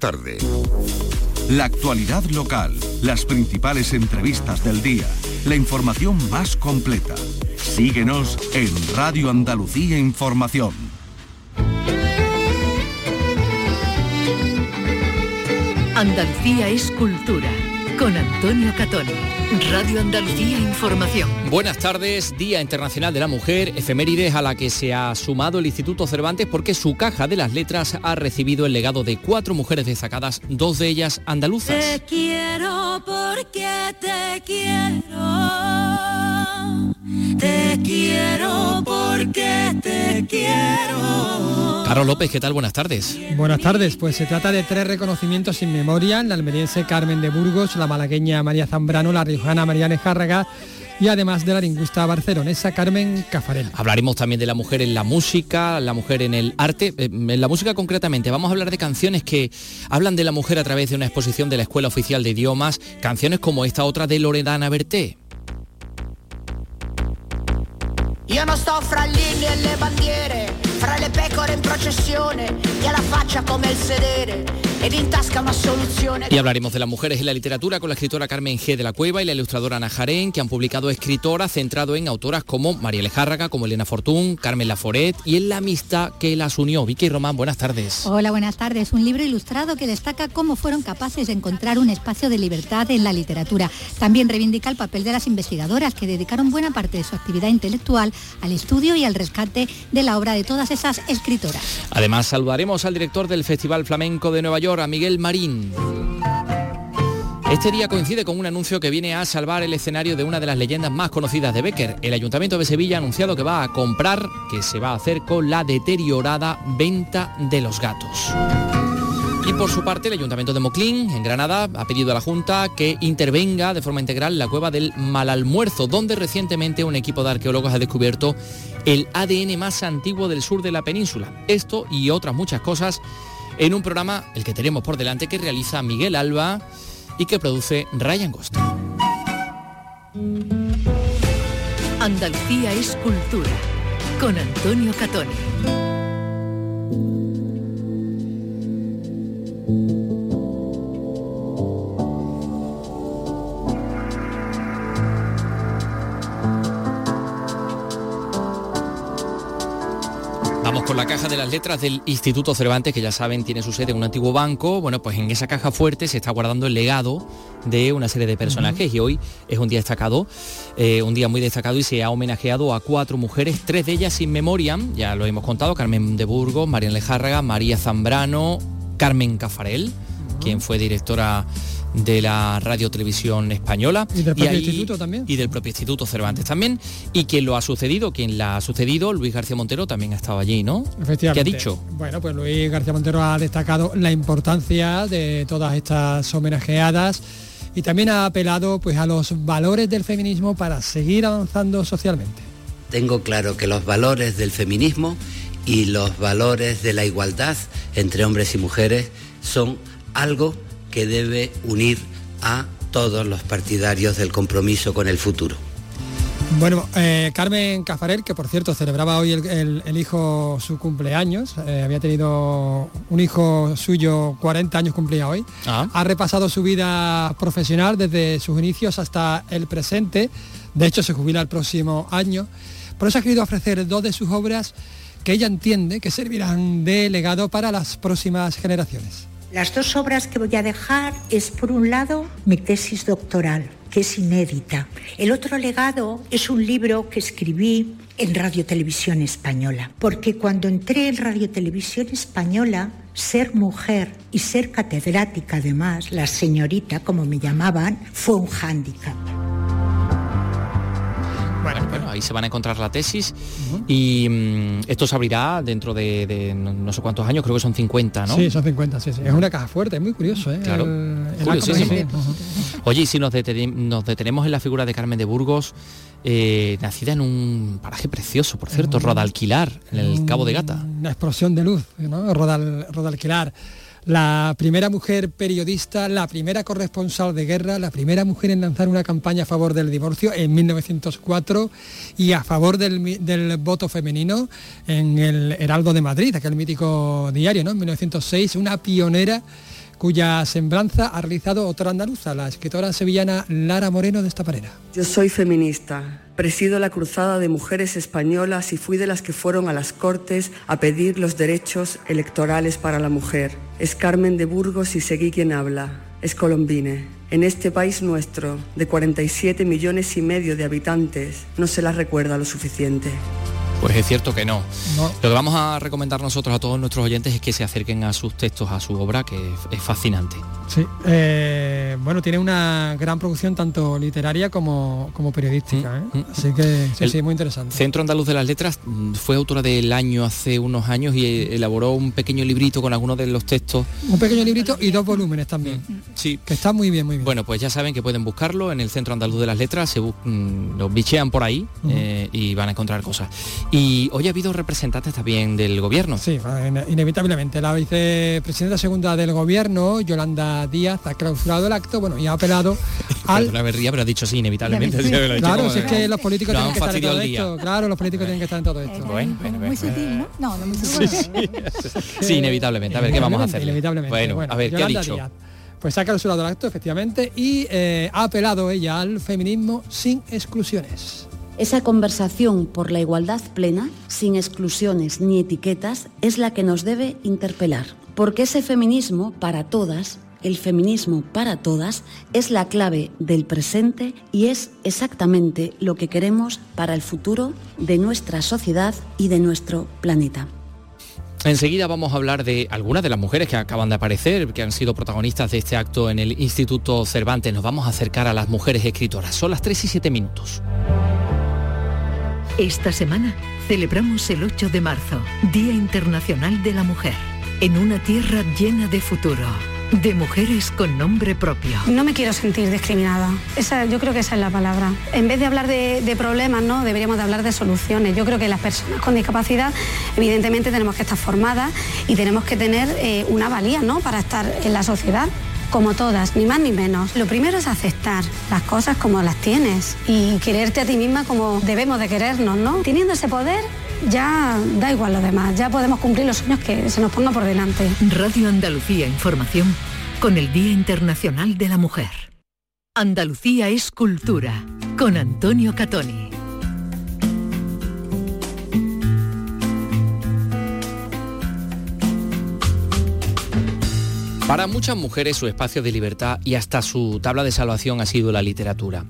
Tarde. La actualidad local, las principales entrevistas del día, la información más completa. Síguenos en Radio Andalucía Información. Andalucía es cultura con Antonio Catón. Radio Andalucía Información. Buenas tardes, Día Internacional de la Mujer, efemérides a la que se ha sumado el Instituto Cervantes porque su caja de las letras ha recibido el legado de cuatro mujeres destacadas, dos de ellas andaluzas. Te quiero porque te quiero. Te quiero porque te quiero. Caro López, ¿qué tal? Buenas tardes. Buenas tardes, pues se trata de tres reconocimientos sin memoria, la almeriense Carmen de Burgos, la malagueña María Zambrano, la riojana Mariana Járraga y además de la lingüista barcelonesa Carmen Cafarel. Hablaremos también de la mujer en la música, la mujer en el arte, eh, en la música concretamente. Vamos a hablar de canciones que hablan de la mujer a través de una exposición de la Escuela Oficial de Idiomas, canciones como esta otra de Loredana Berté. Io non sto fra inni e le bandiere, fra le pecore in processione, e la faccia come il sedere, Y hablaremos de las mujeres en la literatura con la escritora Carmen G. de la Cueva y la ilustradora Ana Jarén, que han publicado escritoras centrado en autoras como María Lejárraga, como Elena Fortún, Carmen Laforet y en la amistad que las unió. Vicky Román, buenas tardes. Hola, buenas tardes. Un libro ilustrado que destaca cómo fueron capaces de encontrar un espacio de libertad en la literatura. También reivindica el papel de las investigadoras que dedicaron buena parte de su actividad intelectual al estudio y al rescate de la obra de todas esas escritoras. Además, saludaremos al director del Festival Flamenco de Nueva York, a Miguel Marín. Este día coincide con un anuncio que viene a salvar el escenario de una de las leyendas más conocidas de Becker. El Ayuntamiento de Sevilla ha anunciado que va a comprar, que se va a hacer con la deteriorada venta de los gatos. Y por su parte, el Ayuntamiento de Moclín, en Granada, ha pedido a la Junta que intervenga de forma integral la cueva del Malalmuerzo, donde recientemente un equipo de arqueólogos ha descubierto el ADN más antiguo del sur de la península. Esto y otras muchas cosas en un programa, el que tenemos por delante, que realiza Miguel Alba y que produce Ryan Costa. Andalucía es cultura con Antonio Catón. La caja de las letras del Instituto Cervantes, que ya saben tiene su sede en un antiguo banco. Bueno, pues en esa caja fuerte se está guardando el legado de una serie de personajes y hoy es un día destacado, eh, un día muy destacado y se ha homenajeado a cuatro mujeres, tres de ellas sin memoria, ya lo hemos contado, Carmen de Burgos, María Lejárraga, María Zambrano, Carmen Cafarel, quien fue directora de la radio televisión española Y del propio ahí- instituto también. y del propio instituto Cervantes también y quien lo ha sucedido quien la ha sucedido Luis García Montero también ha estado allí no Efectivamente. qué ha dicho Bueno, pues Luis García Montero ha destacado la importancia de todas estas homenajeadas y también ha apelado pues a los valores del feminismo para seguir avanzando socialmente. Tengo claro que los valores del feminismo y los valores de la igualdad entre hombres y mujeres son algo que debe unir a todos los partidarios del compromiso con el futuro. Bueno, eh, Carmen Cafarel, que por cierto celebraba hoy el, el- el hijo su cumpleaños, eh, había tenido un hijo suyo, 40 años cumplía hoy, Ah. ha repasado su vida profesional desde sus inicios hasta el presente, de hecho se jubila el próximo año, por eso ha querido ofrecer dos de sus obras que ella entiende que servirán de legado para las próximas generaciones. Las dos obras que voy a dejar es, por un lado, mi tesis doctoral, que es inédita. El otro legado es un libro que escribí en Radio Televisión Española, porque cuando entré en Radio Televisión Española, ser mujer y ser catedrática además, la señorita como me llamaban, fue un hándicap. Bueno, bueno, ahí se van a encontrar la tesis y mm, esto se abrirá dentro de, de no, no sé cuántos años creo que son 50 no Sí, son 50, sí, sí. Es una caja fuerte, es muy curioso, ¿eh? Claro, El- curiosísimo. Oye, y si nos detenemos en la figura de Carmen de Burgos, eh, nacida en un paraje precioso, por cierto, Rodalquilar, en el Cabo de Gata. Una explosión de luz, ¿no? Rodal, Rodalquilar. La primera mujer periodista, la primera corresponsal de guerra, la primera mujer en lanzar una campaña a favor del divorcio en 1904 y a favor del, voto femenino en el Heraldo de Madrid, aquel mítico diario, ¿no? En 1906, una pionera cuya semblanza ha realizado otra andaluza, la escritora sevillana Lara Moreno de esta manera. Yo soy feminista. Presido la Cruzada de Mujeres Españolas y fui de las que fueron a las Cortes a pedir los derechos electorales para la mujer. Es Carmen de Burgos y seguí quien habla. Es Colombine. En este país nuestro, de 47 millones y medio de habitantes, no se las recuerda lo suficiente. Pues es cierto que no. Lo que vamos a recomendar nosotros a todos nuestros oyentes es que se acerquen a sus textos, a su obra, que es fascinante. Sí, eh, bueno, tiene una gran producción tanto literaria como, como periodística, ¿eh? mm, así que sí, sí, muy interesante. Centro Andaluz de las Letras mm, fue autora del año hace unos años y eh, elaboró un pequeño librito con algunos de los textos. Un pequeño librito y dos volúmenes también. Mm, sí. Que está muy bien, muy bien. Bueno, pues ya saben que pueden buscarlo en el Centro Andaluz de las Letras, se los bichean por ahí y van a encontrar cosas. Y hoy ha habido representantes también del gobierno. Sí, inevitablemente. La vicepresidenta segunda del gobierno, Yolanda Díaz ha clausurado el acto, bueno, y ha apelado al... La berría, pero ha dicho sí, inevitablemente. claro, si es que los políticos tienen que estar en todo esto. Claro, los políticos tienen que estar en todo esto. Bueno, muy sutil, ¿no? No, no muy sutil. Sí, inevitablemente. A ver, ¿qué vamos a hacer? Inevitablemente. Bueno, a ver, ¿qué ha dicho? pues ha clausurado el acto, efectivamente, y eh, ha apelado ella al feminismo sin exclusiones. Esa conversación por la igualdad plena, sin exclusiones ni etiquetas, es la que nos debe interpelar, porque ese feminismo para todas el feminismo para todas es la clave del presente y es exactamente lo que queremos para el futuro de nuestra sociedad y de nuestro planeta. Enseguida vamos a hablar de algunas de las mujeres que acaban de aparecer, que han sido protagonistas de este acto en el Instituto Cervantes. Nos vamos a acercar a las mujeres escritoras. Son las 3 y 7 minutos. Esta semana celebramos el 8 de marzo, Día Internacional de la Mujer, en una tierra llena de futuro de mujeres con nombre propio. No me quiero sentir discriminada. Esa, yo creo que esa es la palabra. En vez de hablar de, problemas, ¿no? deberíamos de hablar de soluciones. Yo creo que las personas con discapacidad, evidentemente, tenemos que estar formadas y tenemos que tener eh, una valía ¿no? para estar en la sociedad como todas, ni más ni menos. Lo primero es aceptar las cosas como las tienes y quererte a ti misma como debemos de querernos, ¿no? Teniendo ese poder, ya da igual lo demás, ya podemos cumplir los sueños que se nos pongan por delante. Radio Andalucía Información con el Día Internacional de la Mujer. Andalucía es cultura con Antonio Catoni. Para muchas mujeres su espacio de libertad y hasta su tabla de salvación ha sido la literatura.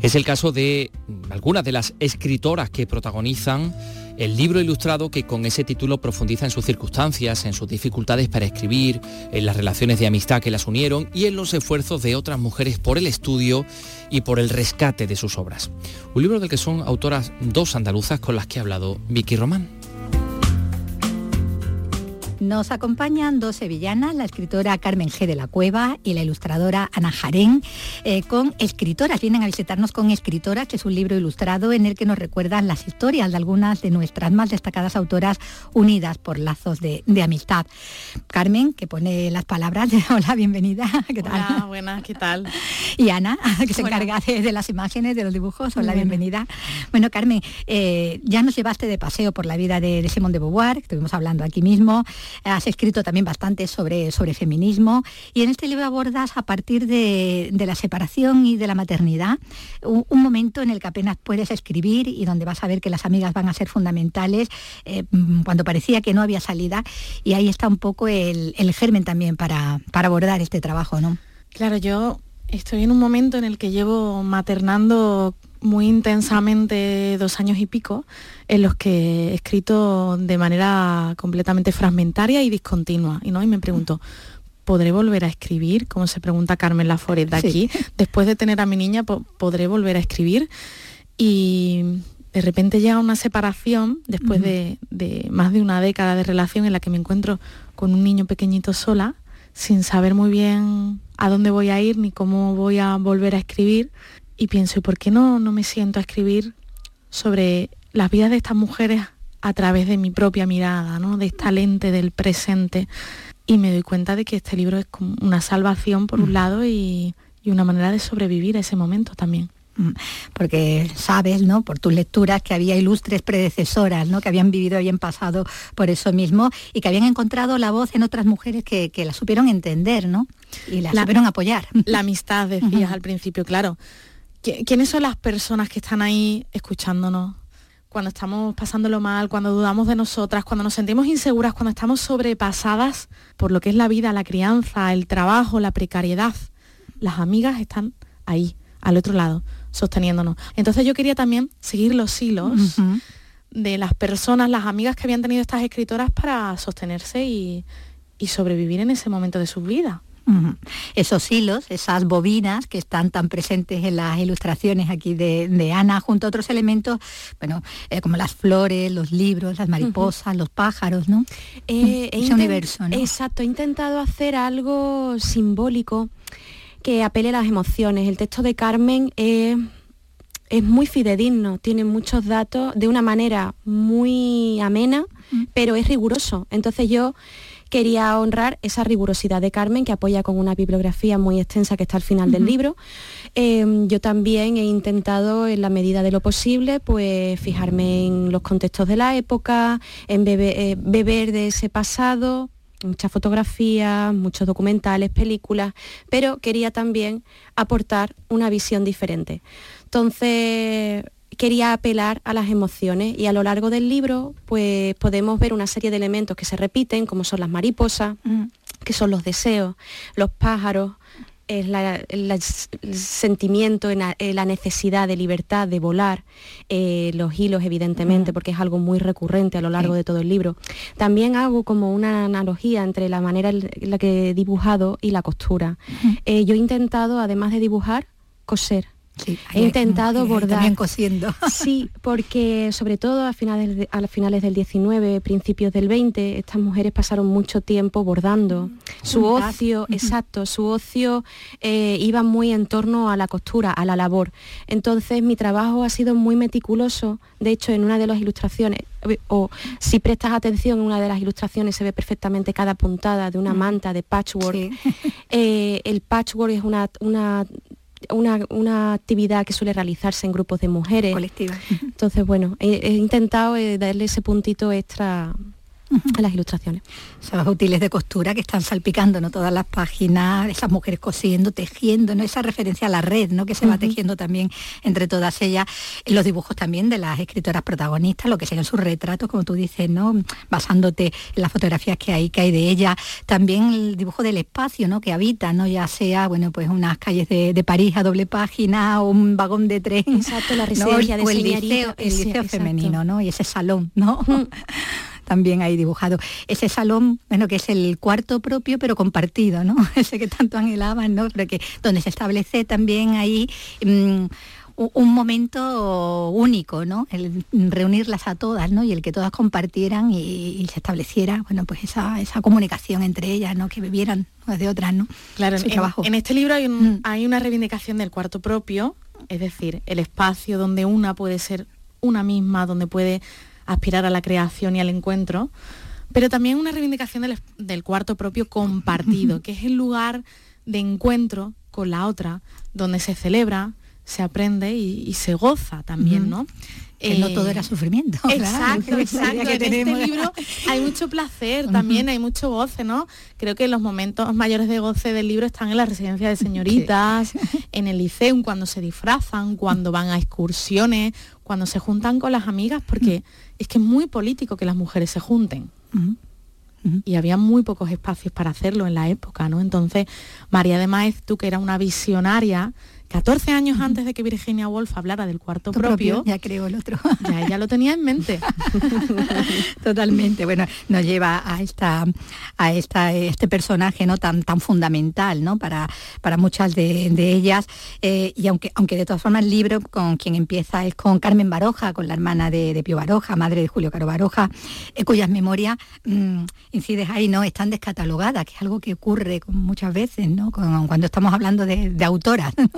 Es el caso de algunas de las escritoras que protagonizan el libro ilustrado que con ese título profundiza en sus circunstancias, en sus dificultades para escribir, en las relaciones de amistad que las unieron y en los esfuerzos de otras mujeres por el estudio y por el rescate de sus obras. Un libro del que son autoras dos andaluzas con las que ha hablado Vicky Román. Nos acompañan dos sevillanas, la escritora Carmen G. de la Cueva y la ilustradora Ana Jarén, eh, con escritoras. Vienen a visitarnos con escritoras, que es un libro ilustrado en el que nos recuerdan las historias de algunas de nuestras más destacadas autoras unidas por lazos de, amistad. Carmen, que pone las palabras, hola, bienvenida. ¿Qué tal? Hola, buenas, ¿qué tal? Y Ana, que se encarga de, las imágenes, de los dibujos, hola, bienvenida. Bueno, Carmen, eh, ya nos llevaste de paseo por la vida de, de Simón de Beauvoir, que estuvimos hablando aquí mismo. Has escrito también bastante sobre, sobre feminismo y en este libro abordas a partir de, la separación y de la maternidad un, momento en el que apenas puedes escribir y donde vas a ver que las amigas van a ser fundamentales eh, cuando parecía que no había salida y ahí está un poco el, germen también para, para abordar este trabajo, ¿no? Claro, yo estoy en un momento en el que llevo maternando muy intensamente dos años y pico, en los que he escrito de manera completamente fragmentaria y discontinua. Y, ¿no? y me pregunto, ¿podré volver a escribir? Como se pregunta Carmen Laforet de aquí. Después de tener a mi niña, ¿podré volver a escribir? Y de repente llega una separación, después de, de más de una década de relación en la que me encuentro con un niño pequeñito sola, sin saber muy bien a dónde voy a ir ni cómo voy a volver a escribir y pienso, ¿y por qué no, no me siento a escribir sobre las vidas de estas mujeres a través de mi propia mirada, ¿no? de esta lente del presente? Y me doy cuenta de que este libro es como una salvación por un mm. lado y, una manera de sobrevivir a ese momento también. Mm, porque sabes, ¿no? Por tus lecturas que había ilustres predecesoras, ¿no? Que habían vivido y habían pasado por eso mismo y que habían encontrado la voz en otras mujeres que, que la supieron entender, ¿no? Y la, supieron apoyar. La amistad, decías al principio, claro. ¿Quiénes son las personas que están ahí escuchándonos? Cuando estamos pasándolo mal, cuando dudamos de nosotras, cuando nos sentimos inseguras, cuando estamos sobrepasadas por lo que es la vida, la crianza, el trabajo, la precariedad. Las amigas están ahí, al otro lado sosteniéndonos. Entonces yo quería también seguir los hilos de las personas, las amigas que habían tenido estas escritoras para sostenerse y, sobrevivir en ese momento de su vida. Esos hilos, esas bobinas que están tan presentes en las ilustraciones aquí de, Ana, junto a otros elementos, bueno, eh, como las flores, los libros, las mariposas, los pájaros, ¿no? Eh, Ese universo, ¿no? Exacto, he intentado hacer algo simbólico que apele a las emociones. El texto de Carmen es, muy fidedigno, tiene muchos datos de una manera muy amena, pero es riguroso. Entonces yo quería honrar esa rigurosidad de Carmen, que apoya con una bibliografía muy extensa que está al final del libro. Em, yo también he intentado, en la medida de lo posible, pues fijarme en los contextos de la época, en eh, beber de ese pasado, muchas fotografías, muchos documentales, películas, pero quería también aportar una visión diferente. Entonces, quería apelar a las emociones y a lo largo del libro pues podemos ver una serie de elementos que se repiten, como son las mariposas, mm. que son los deseos, los pájaros, es el sentimiento, eh, la, necesidad de libertad, de volar, eh, los hilos evidentemente, porque es algo muy recurrente a lo largo de todo el libro. También hago como una analogía entre la manera en la que he dibujado y la costura. Eh, yo he intentado, además de dibujar, coser. He intentado bordar. También cosiendo. Sí, porque sobre todo a finales, a finales del 19, principios del 20, estas mujeres pasaron mucho tiempo bordando. Su ocio, exacto, su ocio eh, iba muy en torno a la costura, a la labor. Entonces mi trabajo ha sido muy meticuloso. De hecho, en una de las ilustraciones, eh, o si prestas atención, en una de las ilustraciones se ve perfectamente cada puntada de una mm. manta de patchwork. Eh, el patchwork es una, una una, actividad que suele realizarse en grupos de mujeres. Colectiva. Entonces, bueno, he, intentado eh, darle ese puntito extra a las ilustraciones. Esos útiles de costura que están salpicando ¿no? todas las páginas, esas mujeres cosiendo, tejiendo, ¿no? esa referencia a la red ¿no? que se va tejiendo también entre todas ellas, los dibujos también de las escritoras protagonistas, lo que serían sus retratos, como tú dices, ¿no? basándote en las fotografías que hay, que hay de ella, también el dibujo del espacio ¿no? que habita, ¿no? ya sea bueno, pues unas calles de, París a doble página o un vagón de tren. Exacto, la residencia de el liceo, el liceo femenino, ¿no? Y ese salón, ¿no? también hay dibujado. Ese salón, bueno, que es el cuarto propio, pero compartido, ¿no? Ese que tanto anhelaban, ¿no? Pero que donde se establece también ahí mm, un momento único, ¿no? El reunirlas a todas, ¿no? Y el que todas compartieran y, se estableciera, bueno, pues esa, comunicación entre ellas, ¿no? Que bebieran de otras, ¿no? Claro, en, en, este libro hay, mm. hay una reivindicación del cuarto propio, es decir, el espacio donde una puede ser una misma, donde puede aspirar a la creación y al encuentro, pero también una reivindicación del, cuarto propio compartido, que es el lugar de encuentro con la otra, donde se celebra, se aprende y, se goza también, ¿no? Que no todo era sufrimiento. Exacto, exacto. en este libro hay mucho placer también, hay mucho goce, ¿no? Creo que los momentos mayores de goce del libro están en la residencia de señoritas, en el liceo, cuando se disfrazan, cuando van a excursiones, cuando se juntan con las amigas, porque es que es muy político que las mujeres se junten. Y había muy pocos espacios para hacerlo en la época, ¿no? Entonces, María de Maez, tú que era una visionaria, 14 años antes de que Virginia Woolf hablara del cuarto propio, ya creo el otro. Ya ella lo tenía en mente. Totalmente. Bueno, nos lleva a esta a esta este personaje no tan tan fundamental, ¿no? Para para muchas de, ellas eh, y aunque aunque de todas formas el libro con quien empieza es con Carmen Baroja, con la hermana de, Pío Baroja, madre de Julio Caro Baroja, eh, cuyas memorias mm, incides ahí no están descatalogadas, que es algo que ocurre muchas veces, ¿no? cuando estamos hablando de, de autoras. ¿no?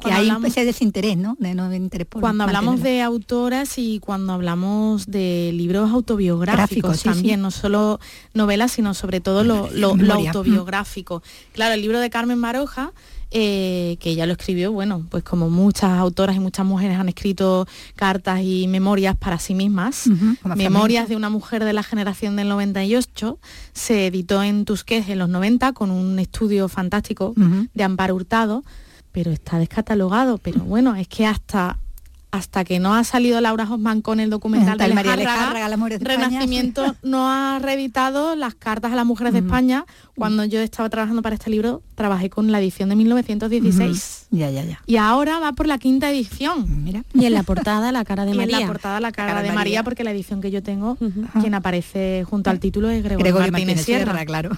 Que hay ese desinterés, ¿no? De no interés cuando hablamos de autoras y cuando hablamos de libros autobiográficos también, no solo novelas, sino sobre todo lo, lo autobiográfico. Claro, el libro de Carmen Maroja eh, que ella lo escribió, bueno, pues como muchas autoras y muchas mujeres han escrito cartas y memorias para sí mismas, memorias de una mujer de la generación del 98, se editó en Tusquets en los 90 con un estudio fantástico de Amparo Hurtado, pero está descatalogado, pero bueno, es que hasta hasta que no ha salido Laura Hoffman con el documental de María Renacimiento no ha reeditado las cartas a las mujeres de España. Cuando yo estaba trabajando para este libro, trabajé con la edición de 1916. Ya, ya, ya. Y ahora va por la quinta edición. Mira. Y en la portada la cara de María. en la portada la cara, de, María. porque la edición que yo tengo, quien aparece junto al título es Gregorio, Martínez, Sierra. claro.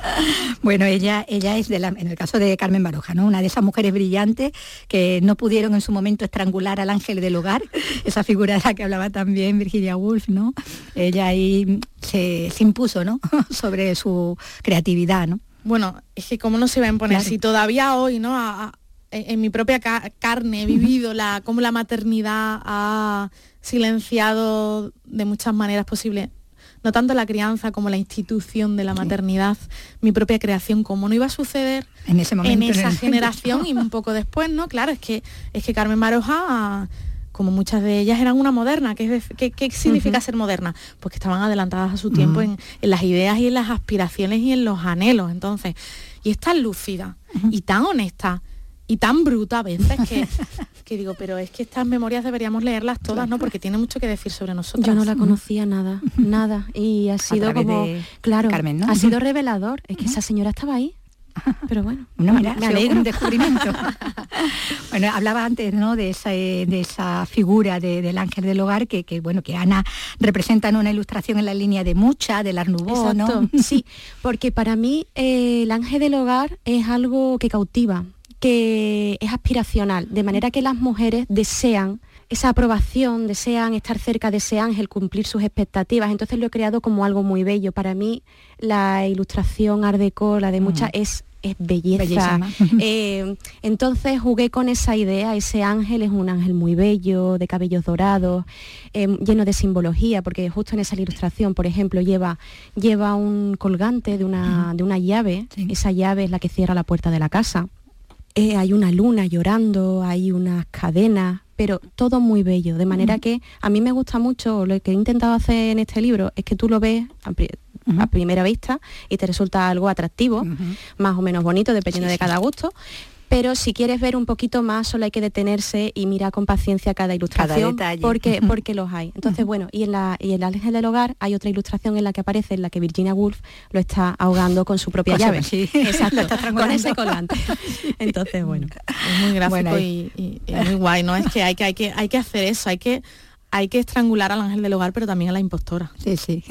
bueno, ella, ella es de la, en el caso de Carmen Baroja, ¿no? Una de esas mujeres brillantes que no pudieron en su momento estrangular al ángel del hogar, esa figura de la que hablaba también Virginia Woolf, ¿no? Ella ahí se, impuso, ¿no? Sobre su creatividad, ¿no? Bueno, es que cómo no se va a imponer si todavía hoy, ¿no? en mi propia carne he vivido la, cómo la maternidad ha silenciado de muchas maneras posibles no tanto la crianza como la institución de la maternidad, mi propia creación, como no iba a suceder en, ese momento, en esa generación y un poco después, ¿no? Claro, es que es que Carmen Maroja como muchas de ellas eran una moderna. ¿Qué, qué, significa ser moderna? Pues que estaban adelantadas a su tiempo en, las ideas y en las aspiraciones y en los anhelos. Entonces, y es tan lúcida y tan honesta y tan bruta a veces que, que, digo, pero es que estas memorias deberíamos leerlas todas, ¿no? Porque tiene mucho que decir sobre nosotros. Yo no la conocía nada, nada. Y ha sido como, claro, ha sido revelador. Es que esa señora estaba ahí pero bueno, no, me alegro. un descubrimiento. bueno, hablaba antes ¿no? de, esa, de esa figura del ángel del hogar que, bueno, que Ana representa en una ilustración en la línea de Mucha, del Art ¿no? sí, porque para mí eh, el ángel del hogar es algo que cautiva, que es aspiracional, de manera que las mujeres desean esa aprobación, desean estar cerca de ese ángel, cumplir sus expectativas. Entonces lo he creado como algo muy bello. Para mí la ilustración art deco, la de muchas, es, es belleza. Eh, entonces jugué con esa idea, ese ángel es un ángel muy bello, de cabellos dorados, em, lleno de simbología, porque justo en esa ilustración, por ejemplo, lleva, lleva un colgante de una, de una llave, esa llave es la que cierra la puerta de la casa. Eh, hay una luna llorando, hay unas cadenas, pero todo muy bello, de manera que a mí me gusta mucho, lo que he intentado hacer en este libro es que tú lo ves a, primera vista y te resulta algo atractivo, más o menos bonito, dependiendo de cada gusto, pero si quieres ver un poquito más solo hay que detenerse y mirar con paciencia cada ilustración porque porque los hay entonces bueno y en la y el ángel del hogar hay otra ilustración en la que aparece en la que Virginia Woolf lo está ahogando con su propia llave exacto con ese colante entonces bueno es muy gráfico y, muy guay no es que hay que hay que hay que hacer eso hay que hay que estrangular al ángel del hogar, pero también a la impostora. Sí, sí.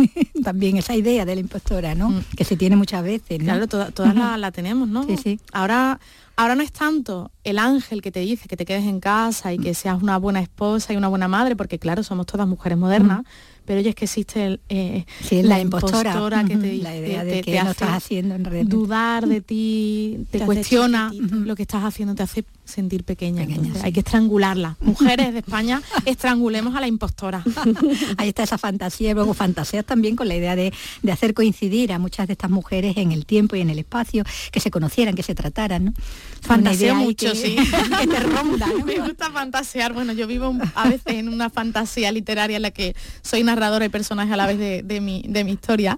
también esa idea de la impostora, ¿no? Mm. Que se tiene muchas veces. Claro, todas la, tenemos, ¿no? Sí, sí. Ahora Ahora no es tanto el ángel que te dice que te quedes en casa y que seas una buena esposa y una buena madre, porque claro, somos todas mujeres modernas, pero ya es que existe eh, la, impostora, que te dice, la idea de que estás haciendo en dudar de ti, te, cuestiona lo que estás haciendo, te hace sentir pequeña. hay que estrangularla. Mujeres de España, estrangulemos a la impostora. Ahí está esa fantasía, luego fantasías también con la idea de, hacer coincidir a muchas de estas mujeres en el tiempo y en el espacio, que se conocieran, que se trataran, ¿no? Fantasía mucho, sí. que te ronda. Me gusta fantasear. Bueno, yo vivo a veces en una fantasía literaria en la que soy narradora y personaje a la vez de, mi, de mi historia.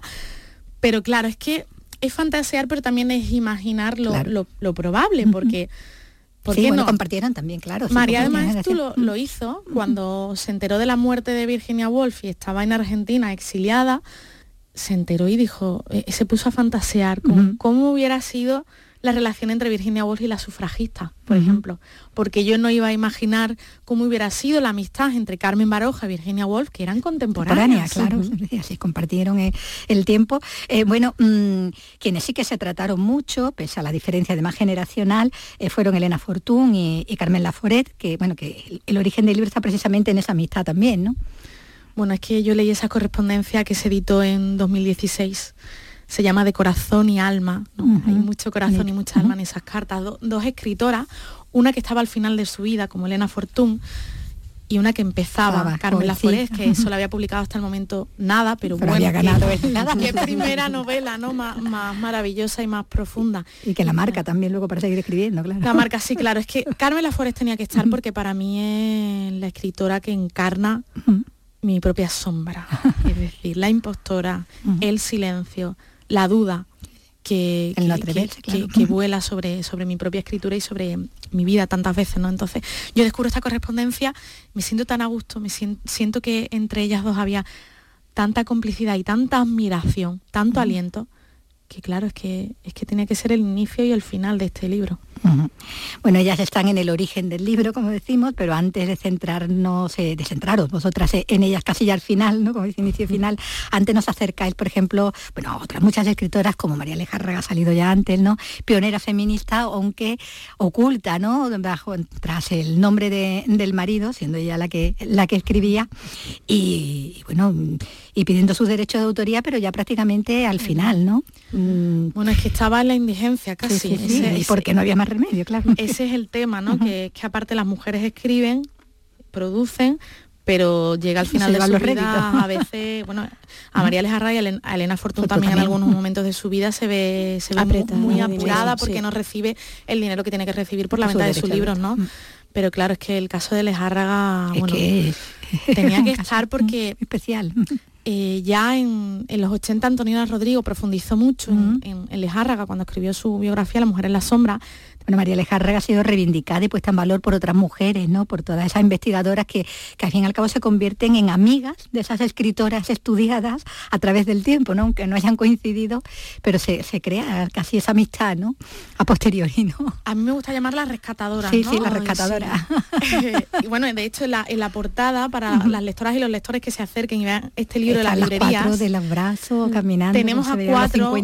Pero claro, es que es fantasear, pero también es imaginar lo, probable, porque... ¿Por sí, no? compartieron también, claro. María de Maestro lo, lo, hizo cuando se enteró de la muerte de Virginia Woolf y estaba en Argentina exiliada, se enteró y dijo, eh, se puso a fantasear con cómo hubiera sido la relación entre Virginia Woolf y la sufragista, por ejemplo, porque yo no iba a imaginar cómo hubiera sido la amistad entre Carmen Baroja y Virginia Woolf, que eran contemporáneas. claro, así compartieron eh, el, tiempo. Eh, bueno, mm, quienes sí que se trataron mucho, pese a la diferencia de más generacional, eh, fueron Elena Fortún y, Carmen Laforet, que bueno, que el, origen del libro está precisamente en esa amistad también, ¿no? Bueno, es que yo leí esa correspondencia que se editó en 2016 se llama De corazón y alma, hay mucho corazón y mucha alma en esas cartas. dos escritoras, una que estaba al final de su vida, como Elena Fortún, y una que empezaba, Carmen Laforez, que solo había publicado hasta el momento nada, pero, bueno, había ganado que, nada. Qué primera novela, ¿no? Más, maravillosa y más profunda. Y que la marca también luego para seguir escribiendo, claro. La marca, sí, claro. Es que Carmen Laforez tenía que estar porque para mí es la escritora que encarna mi propia sombra. Es decir, la impostora, el silencio, la duda, que, que, vuela sobre, sobre mi propia escritura y sobre mi vida tantas veces, ¿no? Entonces yo descubro esta correspondencia, me siento tan a gusto, me siento, que entre ellas dos había tanta complicidad y tanta admiración, tanto aliento, que claro, es que, es que tenía que ser el inicio y el final de este libro. Bueno, ellas están en el origen del libro, como decimos, pero antes de centrarnos, eh, de centraros vosotras eh, en ellas casi ya al final, ¿no? como dice inicio y final, antes nos acercáis, por ejemplo, bueno, otras muchas escritoras como María Alejandra ha salido ya antes, ¿no? Pionera feminista, aunque oculta, ¿no? Bajo, tras el nombre del marido, siendo ella la que, la que escribía, y, bueno, y pidiendo sus derechos de autoría, pero ya prácticamente al final, ¿no? Mm. Bueno, es que estaba en la indigencia casi. y porque no había más claro. Ese es el tema, ¿no? que, que aparte las mujeres escriben, producen, pero llega al final de su vida a veces, bueno, a María Alejarra y a Elena Fortún también, en algunos momentos de su vida se ve, se ve muy, apurada porque no recibe el dinero que tiene que recibir por la venta de sus libros, ¿no? Pero claro, es que el caso de Lejárraga, bueno, tenía que estar porque... Especial. Eh, ya en, los 80 Antonina Rodrigo profundizó mucho en, en, Lejárraga cuando escribió su biografía La mujer en la sombra bueno, María Alejandra ha sido reivindicada y puesta en valor por otras mujeres, ¿no? Por todas esas investigadoras que, que al fin y al cabo se convierten en amigas de esas escritoras estudiadas a través del tiempo, ¿no? Aunque no hayan coincidido, pero se, crea casi esa amistad, ¿no? A posteriori, ¿no? A mí me gusta llamarla rescatadora. Sí, sí, la rescatadora. y bueno, de hecho en la, portada, para las lectoras y los lectores que se acerquen y vean este libro de las librerías. Cuatro del abrazo, caminando. Tenemos a cuatro,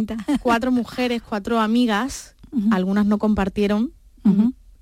cuatro mujeres, cuatro amigas algunas no compartieron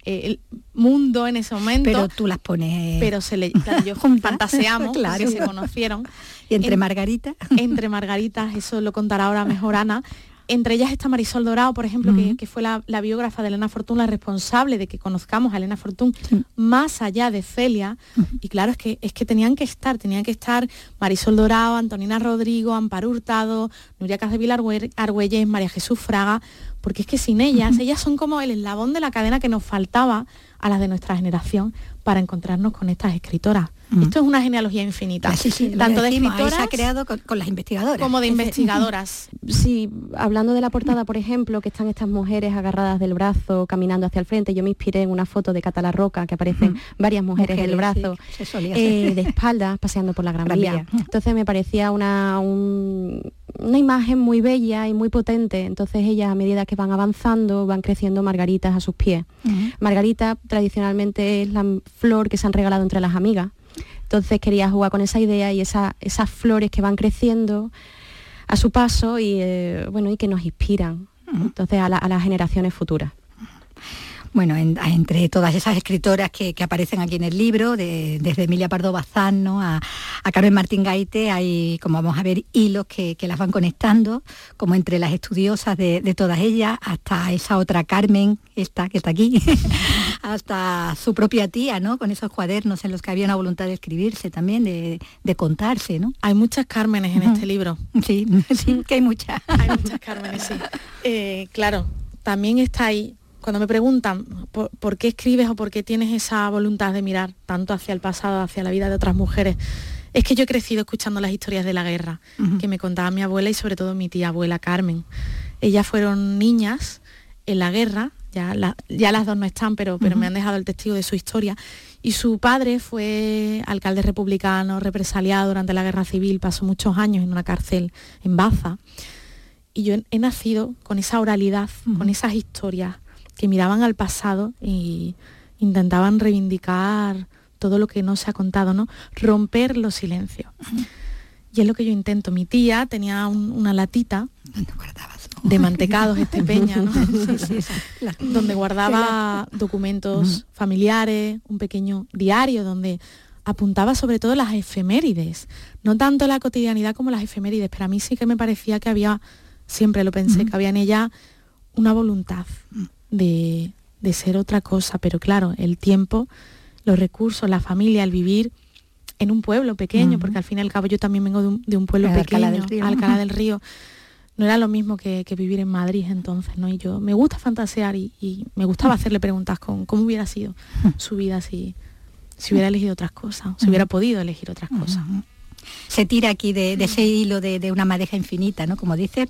eh, el mundo en ese momento. Pero tú las pones. Pero se le, yo fantaseamos, claro. que se conocieron. Y entre margaritas. Entre margaritas, eso lo contará ahora mejor Ana. Entre ellas está Marisol Dorado, por ejemplo, que, fue la, biógrafa de Elena Fortún, la responsable de que conozcamos a Elena Fortún más allá de Celia. Y claro, es que, es que tenían que estar, tenían que estar Marisol Dorado, Antonina Rodrigo, Amparo Hurtado, Nuria Casdevila Argüelles, María Jesús Fraga, porque es que sin ellas, ellas son como el eslabón de la cadena que nos faltaba a las de nuestra generación para encontrarnos con estas escritoras. Esto es una genealogía infinita. Tanto de escritoras se ha creado con, las investigadoras. Como de investigadoras. Sí, hablando de la portada, por ejemplo, que están estas mujeres agarradas del brazo, caminando hacia el frente, yo me inspiré en una foto de Catala Roca, que aparecen varias mujeres, del brazo, eh, de espaldas, paseando por la Gran, Vía. Entonces me parecía una, una imagen muy bella y muy potente. Entonces ellas, a medida que van avanzando, van creciendo margaritas a sus pies. Margarita tradicionalmente es la flor que se han regalado entre las amigas. Entonces quería jugar con esa idea y esas flores que van creciendo a su paso y, eh, bueno, y que nos inspiran entonces a las generaciones futuras bueno, entre todas esas escritoras que, aparecen aquí en el libro, desde Emilia Pardo Bazán a, Carmen Martín Gaite, hay, como vamos a ver, hilos que, las van conectando, como entre las estudiosas de, todas ellas, hasta esa otra Carmen, esta que está aquí, hasta su propia tía, ¿no? Con esos cuadernos en los que había una voluntad de escribirse también, de, contarse, ¿no? Hay muchas Cármenes en este libro. Sí, sí, que hay muchas. Hay muchas Cármenes, sí. Eh, claro, también está ahí cuando me preguntan por, qué escribes o por qué tienes esa voluntad de mirar tanto hacia el pasado, hacia la vida de otras mujeres, es que yo he crecido escuchando las historias de la guerra, que me contaba mi abuela y sobre todo mi tía abuela Carmen. Ellas fueron niñas en la guerra, ya, ya las dos no están, pero, pero me han dejado el testigo de su historia. Y su padre fue alcalde republicano, represaliado durante la guerra civil, pasó muchos años en una cárcel en Baza. Y yo he nacido con esa oralidad, con esas historias que miraban al pasado e intentaban reivindicar todo lo que no se ha contado, ¿no? Romper los silencios. Y es lo que yo intento. Mi tía tenía una latita de mantecados estepeña, ¿no? donde guardaba documentos familiares, un pequeño diario donde apuntaba sobre todo las efemérides, no tanto la cotidianidad como las efemérides, pero a mí sí que me parecía que había siempre lo pensé, que había en ella una voluntad de, ser otra cosa, pero claro, el tiempo, los recursos, la familia, el vivir en un pueblo pequeño, porque al fin y al cabo yo también vengo de un, pueblo pequeño, Alcalá del Río. No era lo mismo que, vivir en Madrid entonces, ¿no? Y yo me gusta fantasear y, me gustaba hacerle preguntas con cómo hubiera sido su vida si, si hubiera elegido otras cosas, si hubiera podido elegir otras cosas. Se tira aquí de, ese hilo de, de, una madeja infinita, ¿no? Como dice,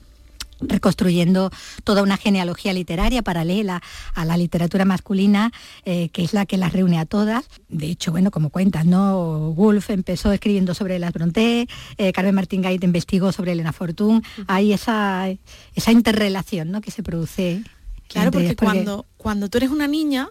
reconstruyendo toda una genealogía literaria paralela a la literatura masculina, eh, que es la que las reúne a todas. De hecho, bueno, como cuentan, ¿no? Wolf empezó escribiendo sobre las Brontë, eh, Carmen Martín Gait investigó sobre Elena Fortún. Hay esa, esa interrelación ¿no? que se produce. Claro, porque, Cuando, cuando tú eres una niña,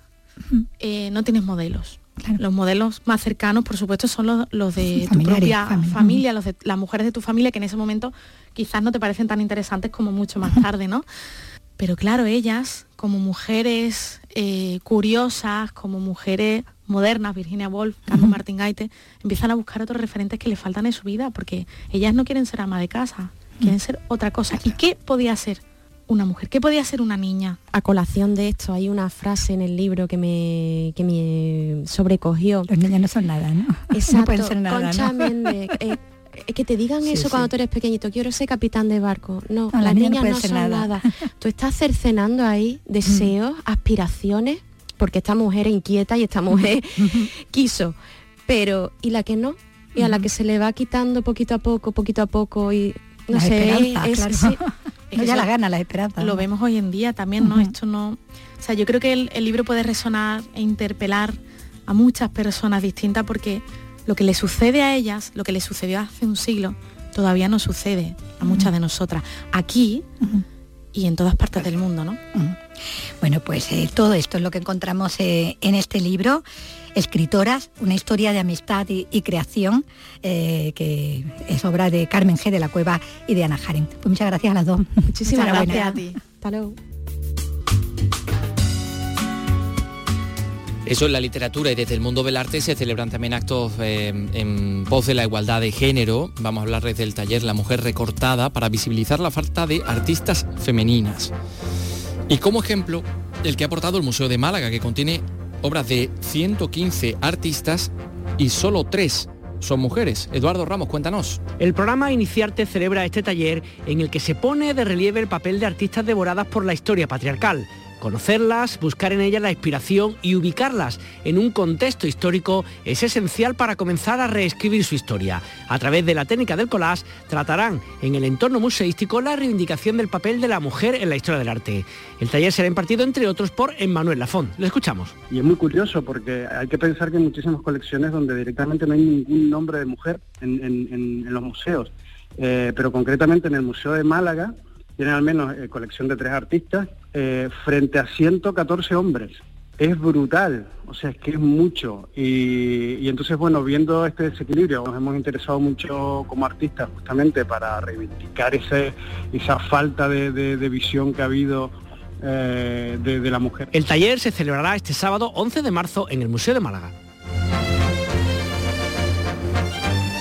eh, no tienes modelos. Los modelos más cercanos, por supuesto, son los, de tu propia familia, los de las mujeres de tu familia, que en ese momento quizás no te parecen tan interesantes como mucho más tarde, ¿no? Pero claro, ellas, como mujeres eh, curiosas, como mujeres modernas, Virginia Woolf, Carmen Martín Gaite, empiezan a buscar otros referentes que le faltan en su vida, porque ellas no quieren ser ama de casa, quieren ser otra cosa. ¿Y qué podía ser una mujer? ¿Qué podía ser una niña? A colación de esto, hay una frase en el libro que me, que me sobrecogió. Los niños no son nada, ¿no? Exacto. No pueden ser nada, eh, que te digan eso cuando tú eres pequeñito, quiero ser capitán de barco. No, las niñas no, son nada. Tú estás cercenando ahí deseos, aspiraciones, porque esta mujer es inquieta y esta mujer quiso. Pero, ¿y la que no? Y a la que se le va quitando poquito a poco, poquito a poco y no sé, es, ya la gana la esperanza. Lo vemos hoy en día también, ¿no? Esto no. O sea, yo creo que el libro puede resonar e interpelar a muchas personas distintas porque lo que le sucede a ellas, lo que le sucedió hace un siglo, todavía no sucede a muchas de nosotras. Aquí y en todas partes del mundo, ¿no? Bueno, pues eh, todo esto es lo que encontramos eh, en este libro. Escritoras, una historia de amistad y, creación, eh, que es obra de Carmen G. de la Cueva y de Ana Jaren. Pues muchas gracias a las dos. Muchísimas gracias a ti. Hasta luego. Eso en la literatura y desde el mundo del arte se celebran también actos eh, en pos de la igualdad de género. Vamos a hablarles del taller La Mujer Recortada para visibilizar la falta de artistas femeninas. Y como ejemplo, el que ha aportado el Museo de Málaga, que contiene obras de 115 artistas y solo tres son mujeres. Eduardo Ramos, cuéntanos. El programa Iniciarte celebra este taller en el que se pone de relieve el papel de artistas devoradas por la historia patriarcal Conocerlas, buscar en ellas la inspiración y ubicarlas en un contexto histórico es esencial para comenzar a reescribir su historia. A través de la técnica del collage tratarán en el entorno museístico la reivindicación del papel de la mujer en la historia del arte. El taller será impartido entre otros por Emmanuel Lafont. Le escuchamos. Y es muy curioso porque hay que pensar que hay muchísimas colecciones donde directamente no hay ningún nombre de mujer en, los museos. Eh, pero concretamente en el Museo de Málaga tienen al menos eh, colección de tres artistas, eh, frente a 114 hombres. Es brutal, o sea, es que es mucho. Y, entonces, bueno, viendo este desequilibrio, nos hemos interesado mucho como artistas justamente para reivindicar ese, esa falta de, visión que ha habido eh, de la mujer. El taller se celebrará este sábado 11 de marzo en el Museo de Málaga.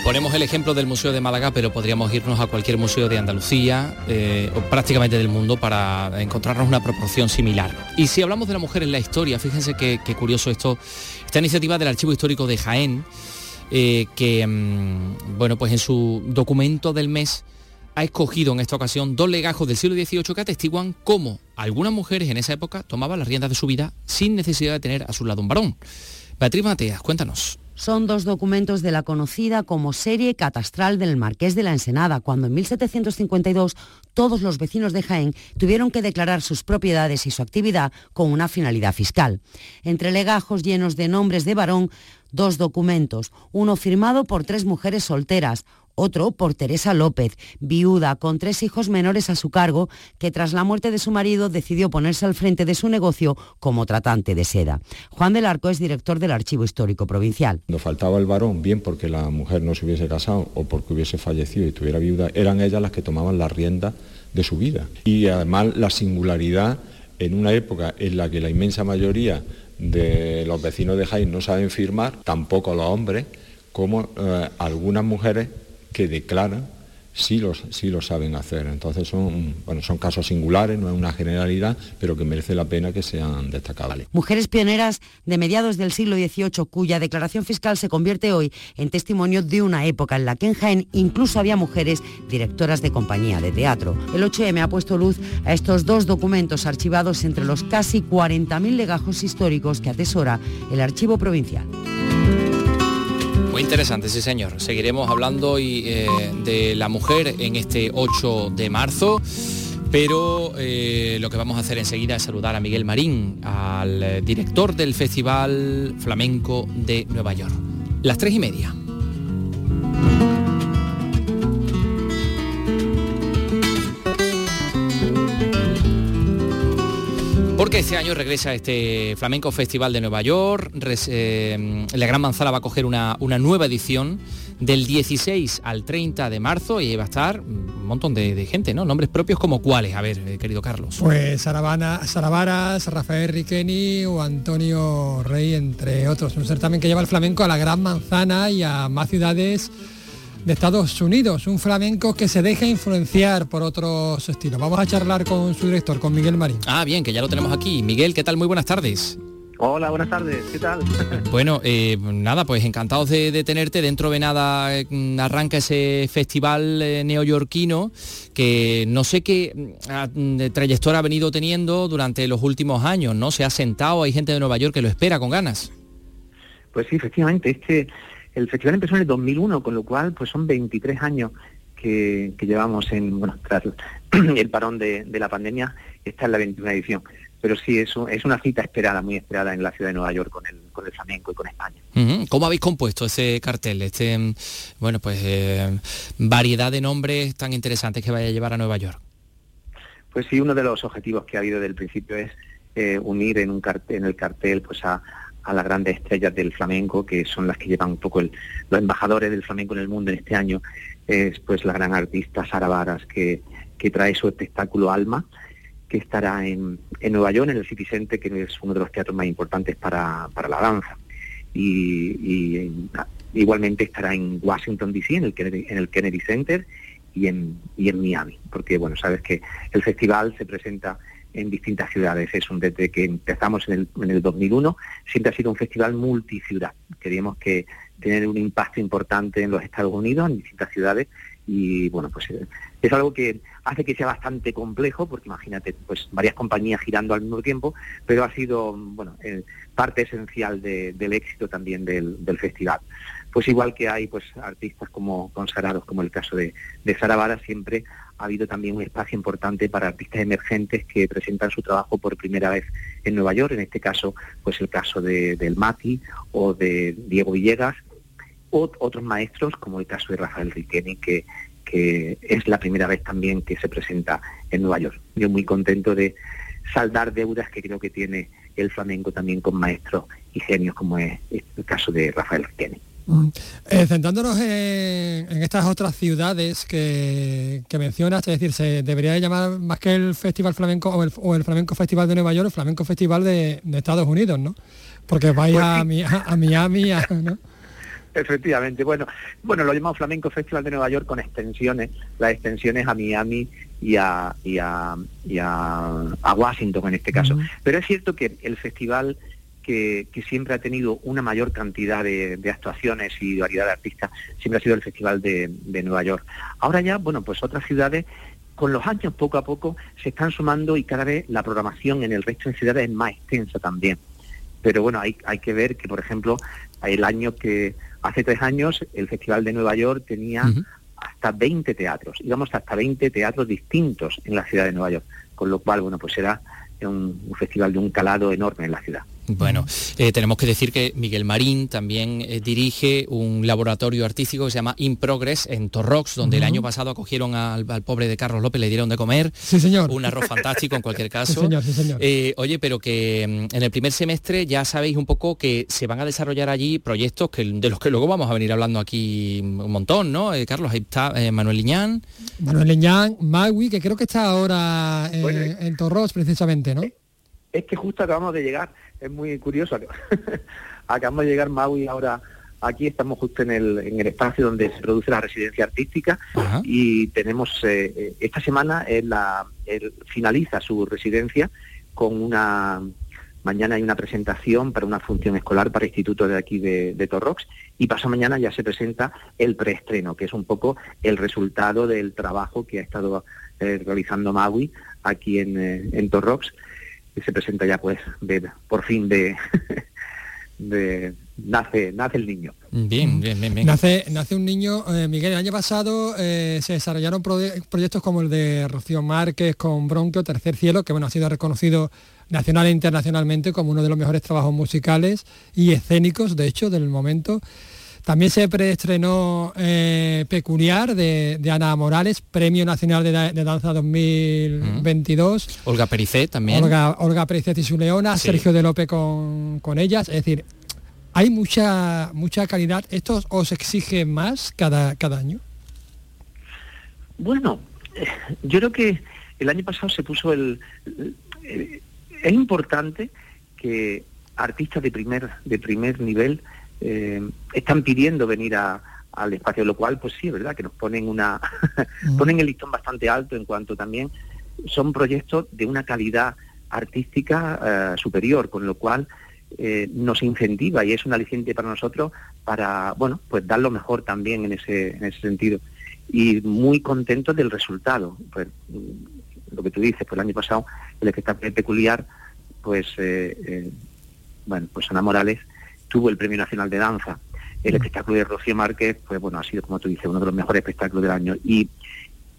Ponemos el ejemplo del Museo de Málaga, pero podríamos irnos a cualquier museo de Andalucía eh, o prácticamente del mundo para encontrarnos una proporción similar. Y si hablamos de la mujer en la historia, fíjense qué, curioso esto, esta iniciativa del Archivo Histórico de Jaén, eh, que, mm, bueno, pues en su documento del mes ha escogido en esta ocasión dos legajos del siglo XVIII que atestiguan cómo algunas mujeres en esa época tomaban las riendas de su vida sin necesidad de tener a su lado un varón. Beatriz Mateas, cuéntanos. Son dos documentos de la conocida como serie catastral del Marqués de la Ensenada, cuando en 1752 todos los vecinos de Jaén tuvieron que declarar sus propiedades y su actividad con una finalidad fiscal. Entre legajos llenos de nombres de varón, dos documentos, uno firmado por tres mujeres solteras, otro por Teresa López, viuda con tres hijos menores a su cargo, que tras la muerte de su marido decidió ponerse al frente de su negocio como tratante de seda. Juan del Arco es director del Archivo Histórico Provincial. Cuando faltaba el varón, bien porque la mujer no se hubiese casado o porque hubiese fallecido y tuviera viuda, eran ellas las que tomaban la rienda de su vida. Y además la singularidad en una época en la que la inmensa mayoría de los vecinos de Jaén no saben firmar, tampoco los hombres, como eh, algunas mujeres que declaran sí lo, saben hacer. Entonces son, bueno, son casos singulares, no es una generalidad, pero que merece la pena que sean destacables. Mujeres pioneras de mediados del siglo XVIII, cuya declaración fiscal se convierte hoy en testimonio de una época en la que en Jaén incluso había mujeres directoras de compañía de teatro. El 8M ha puesto luz a estos dos documentos archivados entre los casi 40.000 legajos históricos que atesora el Archivo Provincial. Muy interesante, sí señor. Seguiremos hablando eh, de la mujer en este 8 de marzo. Pero eh, lo que vamos a hacer enseguida es saludar a Miguel Marín, al eh, director del Festival Flamenco de Nueva York. Las tres y media. Porque este año regresa este Flamenco Festival de Nueva York. Eh, la Gran Manzana va a coger una, nueva edición del 16 al 30 de marzo y va a estar un montón de, gente, ¿no? Nombres propios como cuáles, a ver, eh, querido Carlos. Pues Saravana, Saravaras, Rafael Riqueni o Antonio Rey, entre otros. Un certamen que lleva el flamenco a la Gran Manzana y a más ciudades de Estados Unidos, un flamenco que se deja influenciar por otros estilos. Vamos a charlar con su director, con Miguel Marín. Ah, bien, que ya lo tenemos aquí. Miguel, ¿qué tal? Muy buenas tardes. Hola, buenas tardes, ¿qué tal? bueno, eh, nada, pues encantados de, tenerte. Dentro de nada mm, arranca ese festival eh, neoyorquino que no sé qué mm, trayectoria ha venido teniendo durante los últimos años, ¿no? Se ha sentado, hay gente de Nueva York que lo espera con ganas. Pues sí, efectivamente, este el festival empezó en el 2001, con lo cual pues son 23 años que, llevamos en, bueno, tras el parón de, la pandemia, esta es la 21 edición. Pero sí, es, es una cita esperada, muy esperada en la ciudad de Nueva York con el, con el flamenco y con España. ¿Cómo habéis compuesto ese cartel, este, bueno, pues eh, variedad de nombres tan interesantes que vaya a llevar a Nueva York? Pues sí, uno de los objetivos que ha habido desde el principio es eh, unir en un cartel, en el cartel pues a, a las grandes estrellas del flamenco, que son las que llevan un poco el, los embajadores del flamenco en el mundo en este año, es pues la gran artista Sara Varas, que, que trae su espectáculo Alma, que estará en, en, Nueva York, en el City Center, que es uno de los teatros más importantes para, para la danza. Y, igualmente estará en Washington DC, en el, en el Kennedy Center, y en, y en Miami, porque bueno, sabes que el festival se presenta en distintas ciudades. Es un, desde que empezamos en el, en el 2001, siempre ha sido un festival multiciudad. Queríamos que tener un impacto importante en los Estados Unidos, en distintas ciudades, y bueno, pues eh, es algo que hace que sea bastante complejo, porque imagínate, pues varias compañías girando al mismo tiempo, pero ha sido, bueno, eh, parte esencial del éxito también del, festival. Pues igual que hay pues artistas como consagrados, como el caso de, de siempre ha habido también un espacio importante para artistas emergentes que presentan su trabajo por primera vez en Nueva York, en este caso, pues el caso de, del Mati o de Diego Villegas, o otros maestros, como el caso de Rafael Riqueni, que, que es la primera vez también que se presenta en Nueva York. Yo muy contento de saldar deudas que creo que tiene el flamenco también con maestros y genios, como es el caso de Rafael Riqueni. Eh, centrándonos en, estas otras ciudades que, mencionas, es decir, se debería llamar más que el Festival Flamenco o el, Flamenco Festival de Nueva York, el Flamenco Festival de, Estados Unidos, ¿no? Porque vaya pues a, Miami, ¿no? Efectivamente, bueno, bueno, lo llamamos Flamenco Festival de Nueva York con extensiones, las extensiones a Miami y a, y a, Washington en este caso. Pero es cierto que el festival que, siempre ha tenido una mayor cantidad de, actuaciones y variedad de artistas, siempre ha sido el Festival de, Nueva York. Ahora ya, bueno, pues otras ciudades con los años poco a poco se están sumando y cada vez la programación en el resto de ciudades es más extensa también. Pero bueno, hay, hay que ver que, por ejemplo, el año que, hace tres años, el Festival de Nueva York tenía hasta 20 teatros, íbamos hasta 20 teatros distintos en la ciudad de Nueva York, con lo cual, bueno, pues será un festival de un calado enorme en la ciudad. Bueno, eh, tenemos que decir que Miguel Marín también eh, dirige un laboratorio artístico que se llama In Progress en Torrox, donde el año pasado acogieron al, pobre de Carlos López, le dieron de comer. Sí, señor. Un arroz fantástico en cualquier caso. Sí, señor, sí, señor. Eh, oye, pero que mm, en el primer semestre ya sabéis un poco que se van a desarrollar allí proyectos que, de los que luego vamos a venir hablando aquí un montón, ¿no? Carlos, ahí está Manuel Liñán. Manuel Liñán, Magui, que creo que está ahora en Torrox precisamente, ¿no? Es que justo acabamos de llegar es muy curioso. Acabamos de llegar Maui ahora aquí estamos justo en el, en el espacio donde se produce la residencia artística y tenemos, eh, eh, esta semana la, finaliza su residencia con una, mañana hay una presentación para una función escolar para institutos de aquí de, de Torrox y pasado mañana ya se presenta el preestreno, que es un poco el resultado del trabajo que ha estado realizando Maui aquí en, en Torrox, que se presenta ya pues por fin de, de nace, nace el niño. Bien, bien, bien. Nace, nace un niño, eh, Miguel, el año pasado eh, se desarrollaron proyectos como el de Rocío Márquez con Bronquio, Tercer Cielo, que bueno, ha sido reconocido nacional e internacionalmente como uno de los mejores trabajos musicales y escénicos, de hecho, del momento. También se preestrenó eh, Peculiar de, Ana Morales, Premio Nacional de, Danza 2022. Olga Pericet también. Olga, Olga Pericet y su leona, Sergio de Lope con, con ellas. Es decir, hay mucha, mucha calidad. ¿Esto os exige más cada, cada año? Bueno, eh, yo creo que el año pasado se puso el, es importante que artistas de primer de primer nivel eh, están pidiendo venir al espacio, lo cual, pues sí, es verdad que nos ponen una ponen el listón bastante alto en cuanto también son proyectos de una calidad artística eh, superior, con lo cual eh, nos incentiva y es un aliciente para nosotros para, bueno, pues dar lo mejor también en ese, en ese sentido. Y muy contentos del resultado. Pues, lo que tú dices, pues el año pasado el espectáculo peculiar, pues, eh, bueno, pues Ana Morales tuvo el Premio Nacional de Danza. El mm. espectáculo de Rocío Márquez, pues bueno, ha sido, como tú dices, uno de los mejores espectáculos del año. Y,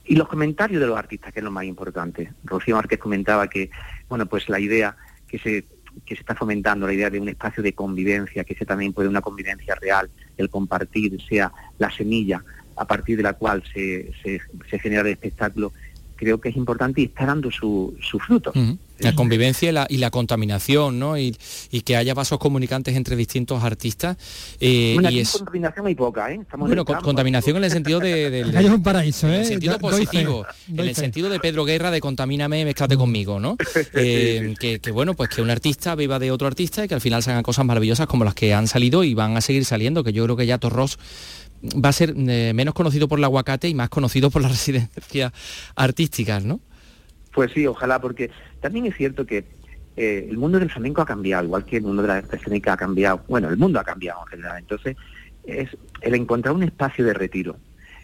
y los comentarios de los artistas, que es lo más importante. Rocío Márquez comentaba que, bueno, pues la idea que se que se está fomentando la idea de un espacio de convivencia, que sea también puede una convivencia real, el compartir sea la semilla a partir de la cual se, se, genera el espectáculo, creo que es importante y está dando su, su fruto. La convivencia y la, y la contaminación, ¿no? Y, que haya vasos comunicantes entre distintos artistas. Eh, y es... contaminación hay poca, ¿eh? bueno, contaminación en el sentido de... Hay un paraíso, ¿eh? En el sentido positivo. en el sentido de Pedro Guerra de contamíname, mezclate mm. conmigo, ¿no? Eh, que, que, bueno, pues que un artista viva de otro artista y que al final salgan cosas maravillosas como las que han salido y van a seguir saliendo, que yo creo que ya Torros va a ser eh, menos conocido por el aguacate y más conocido por las residencias artísticas, ¿no? Pues sí, ojalá, porque también es cierto que eh, el mundo del flamenco ha cambiado, igual que el mundo de la escénica ha cambiado. Bueno, el mundo ha cambiado en general. Entonces, es el encontrar un espacio de retiro,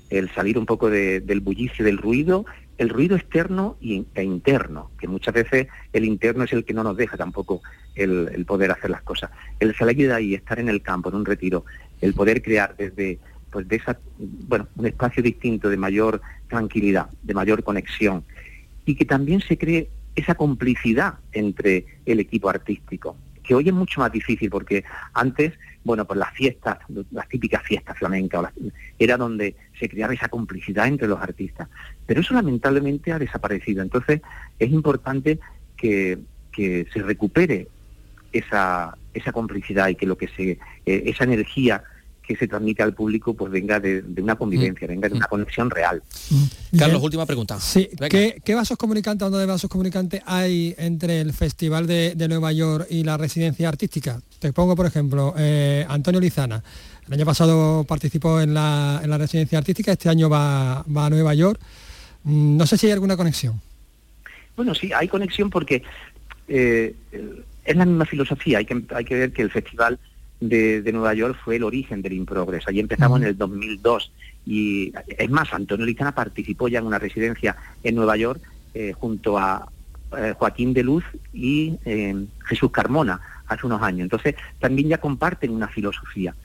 el salir un poco del bullicio, del ruido, el ruido externo e interno, que muchas veces el interno es el que no nos deja tampoco el, el poder hacer las cosas. El salir de ahí, estar en el campo, en un retiro, el poder crear desde pues de esa, bueno, un espacio distinto de mayor tranquilidad, de mayor conexión, y que también se cree esa complicidad entre el equipo artístico, que hoy es mucho más difícil porque antes, bueno, pues las fiestas, las típicas fiestas flamencas, era donde se creaba esa complicidad entre los artistas, pero eso lamentablemente ha desaparecido. Entonces es importante que, que se recupere esa, esa complicidad y que lo que se, eh, esa energía que se transmite al público pues venga de, una convivencia, mm. venga de una conexión real. Mm. Carlos, última pregunta. Sí, ¿Qué, vasos comunicantes, dónde de vasos comunicantes hay entre el Festival de, Nueva York y la residencia artística? Te pongo, por ejemplo, eh, Antonio Lizana. El año pasado participó en la, residencia artística, este año va, a Nueva York. Mm, no sé si hay alguna conexión. Bueno, sí, hay conexión porque eh, es la misma filosofía. Hay que, hay que ver que el festival de, Nueva York fue el origen del Improgress. Allí empezamos en el 2002 y es más, Antonio Lizana participó ya en una residencia en Nueva York eh, junto a eh, Joaquín de Luz y eh, Jesús Carmona hace unos años. Entonces también ya comparten una filosofía.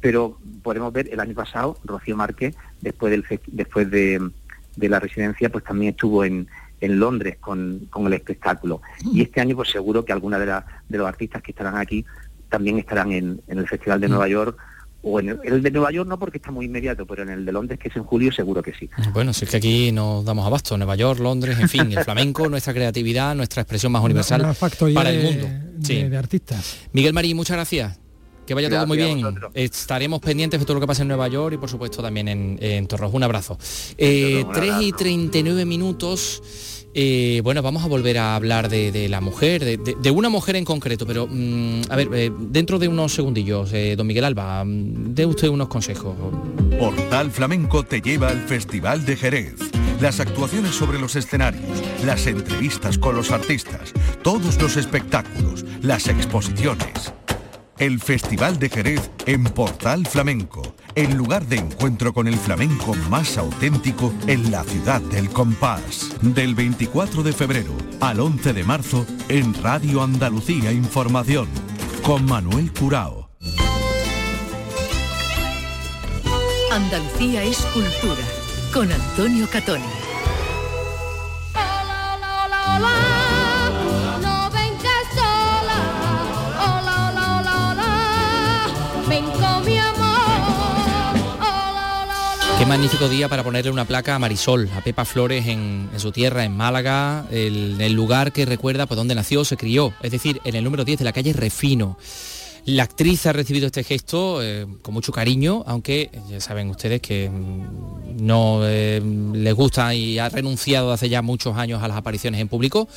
Pero podemos ver el año pasado, Rocío Márquez, después, del, después de, la residencia, pues también estuvo en, en Londres con, con, el espectáculo. Y este año pues seguro que alguna de, de los artistas que estarán aquí también estarán en, el Festival de mm. Nueva York o en el, de Nueva York no porque está muy inmediato, pero en el de Londres, que es en julio, seguro que sí. Bueno, si es que aquí nos damos abasto, Nueva York, Londres, en fin, el flamenco, nuestra creatividad, nuestra expresión más universal para el mundo. Sí. De, artistas. Miguel Marí, muchas gracias. Que vaya todo muy bien. Estaremos pendientes de todo lo que pasa en Nueva York y por supuesto también en, en Torros. Un abrazo. Eh, 3 y 39 minutos. Eh, bueno, vamos a volver a hablar de, la mujer, de, una mujer en concreto, pero mm, a ver, eh, dentro de unos segundillos, eh, don Miguel Alba, mm, dé usted unos consejos. Portal Flamenco te lleva al Festival de Jerez. Las actuaciones sobre los escenarios, las entrevistas con los artistas, todos los espectáculos, las exposiciones. El Festival de Jerez en Portal Flamenco, el lugar de encuentro con el flamenco más auténtico en la ciudad del compás. Del 24 de febrero al 11 de marzo en Radio Andalucía Información, con Manuel Curao. Andalucía es cultura, con Antonio Catoni. Qué magnífico día para ponerle una placa a Marisol, a Pepa Flores en, su tierra, en Málaga, el, el lugar que recuerda por donde nació, se crió, es decir, en el número 10 de la calle Refino. La actriz ha recibido este gesto eh, con mucho cariño, aunque ya saben ustedes que mm, no eh, les gusta y ha renunciado hace ya muchos años a las apariciones en público.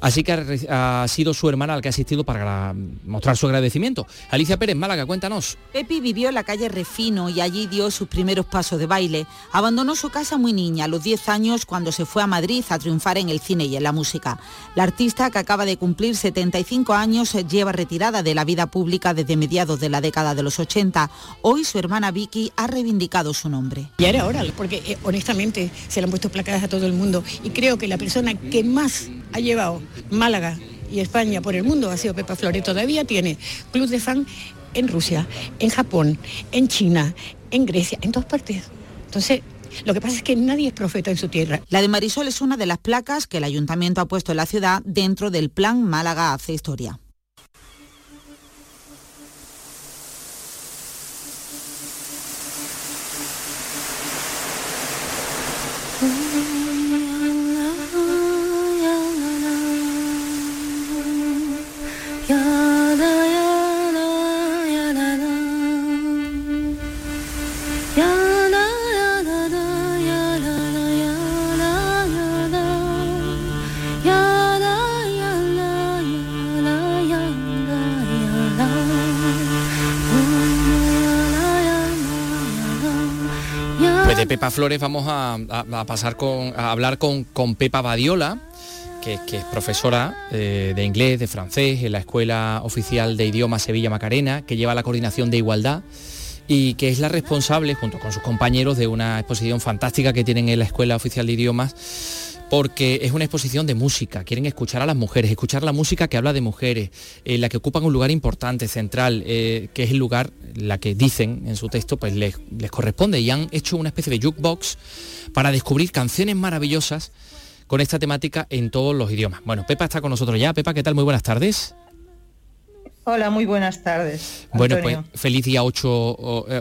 Así que ha, sido su hermana la que ha asistido para mostrar su agradecimiento. Alicia Pérez, Málaga, cuéntanos. Pepi vivió en la calle Refino y allí dio sus primeros pasos de baile. Abandonó su casa muy niña, a los 10 años, cuando se fue a Madrid a triunfar en el cine y en la música. La artista, que acaba de cumplir 75 años, lleva retirada de la vida pública desde mediados de la década de los 80. Hoy su hermana Vicky ha reivindicado su nombre. Ya era hora, porque eh, honestamente se le han puesto placadas a todo el mundo y creo que la persona que más ha llevado Málaga y España por el mundo ha sido Pepa Flores. Todavía tiene club de fan en Rusia, en Japón, en China, en Grecia, en todas partes. Entonces, lo que pasa es que nadie es profeta en su tierra. La de Marisol es una de las placas que el ayuntamiento ha puesto en la ciudad dentro del plan Málaga hace historia. Pepa Flores vamos a, pasar con, a hablar con, con Pepa Badiola, que, es profesora eh, de inglés, de francés en la Escuela Oficial de Idioma Sevilla Macarena, que lleva la coordinación de igualdad y que es la responsable, junto con sus compañeros, de una exposición fantástica que tienen en la Escuela Oficial de Idiomas porque es una exposición de música, quieren escuchar a las mujeres, escuchar la música que habla de mujeres, en la que ocupan un lugar importante, central, eh, que es el lugar, la que dicen en su texto, pues les, les corresponde y han hecho una especie de jukebox para descubrir canciones maravillosas con esta temática en todos los idiomas. Bueno, Pepa está con nosotros ya. Pepa, ¿qué tal? Muy buenas tardes. Hola, muy buenas tardes. Bueno, pues feliz día 8,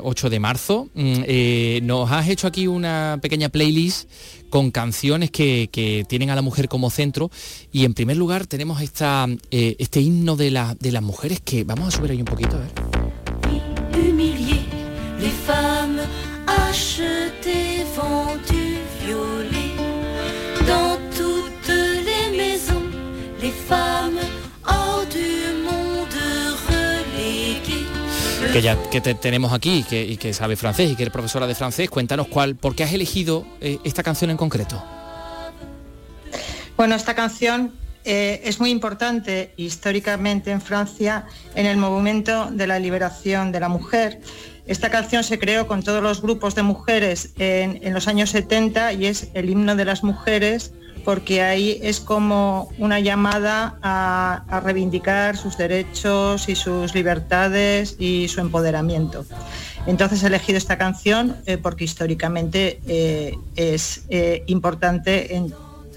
8 de marzo. Mm, eh, nos has hecho aquí una pequeña playlist con canciones que, tienen a la mujer como centro y en primer lugar tenemos esta, eh, este himno de, la, de las mujeres que vamos a subir ahí un poquito. A ver. Que ya que te tenemos aquí y que sabe francés y que eres profesora de francés, cuéntanos cuál, por qué has elegido eh, esta canción en concreto. Bueno, esta canción eh, es muy importante históricamente en Francia en el movimiento de la liberación de la mujer. Esta canción se creó con todos los grupos de mujeres en, en los años 70 y es el himno de las mujeres porque ahí es como una llamada a, reivindicar sus derechos y sus libertades y su empoderamiento. Entonces he elegido esta canción eh, porque históricamente eh, es eh, importante en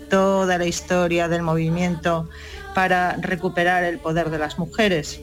toda la historia del movimiento para recuperar el poder de las mujeres.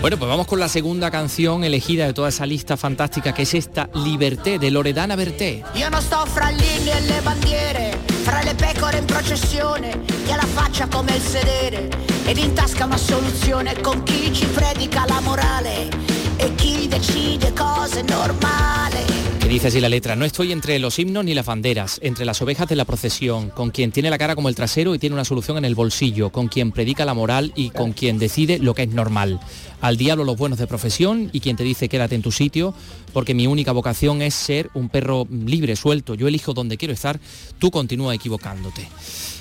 Bueno, pues vamos con la segunda canción elegida de toda esa lista fantástica, que es esta Liberté de Loredana Berté. Yo no sto fra linee e le bandiere, fra le pecore in processione, che la faccia come il sedere, ed in tasca una soluzione con chi ci predica la morale e chi decide cosa è normale normali. dice así la letra, no estoy entre los himnos ni las banderas, entre las ovejas de la procesión, con quien tiene la cara como el trasero y tiene una solución en el bolsillo, con quien predica la moral y con quien decide lo que es normal. Al diablo los buenos de profesión y quien te dice quédate en tu sitio, porque mi única vocación es ser un perro libre, suelto, yo elijo donde quiero estar, tú continúa equivocándote.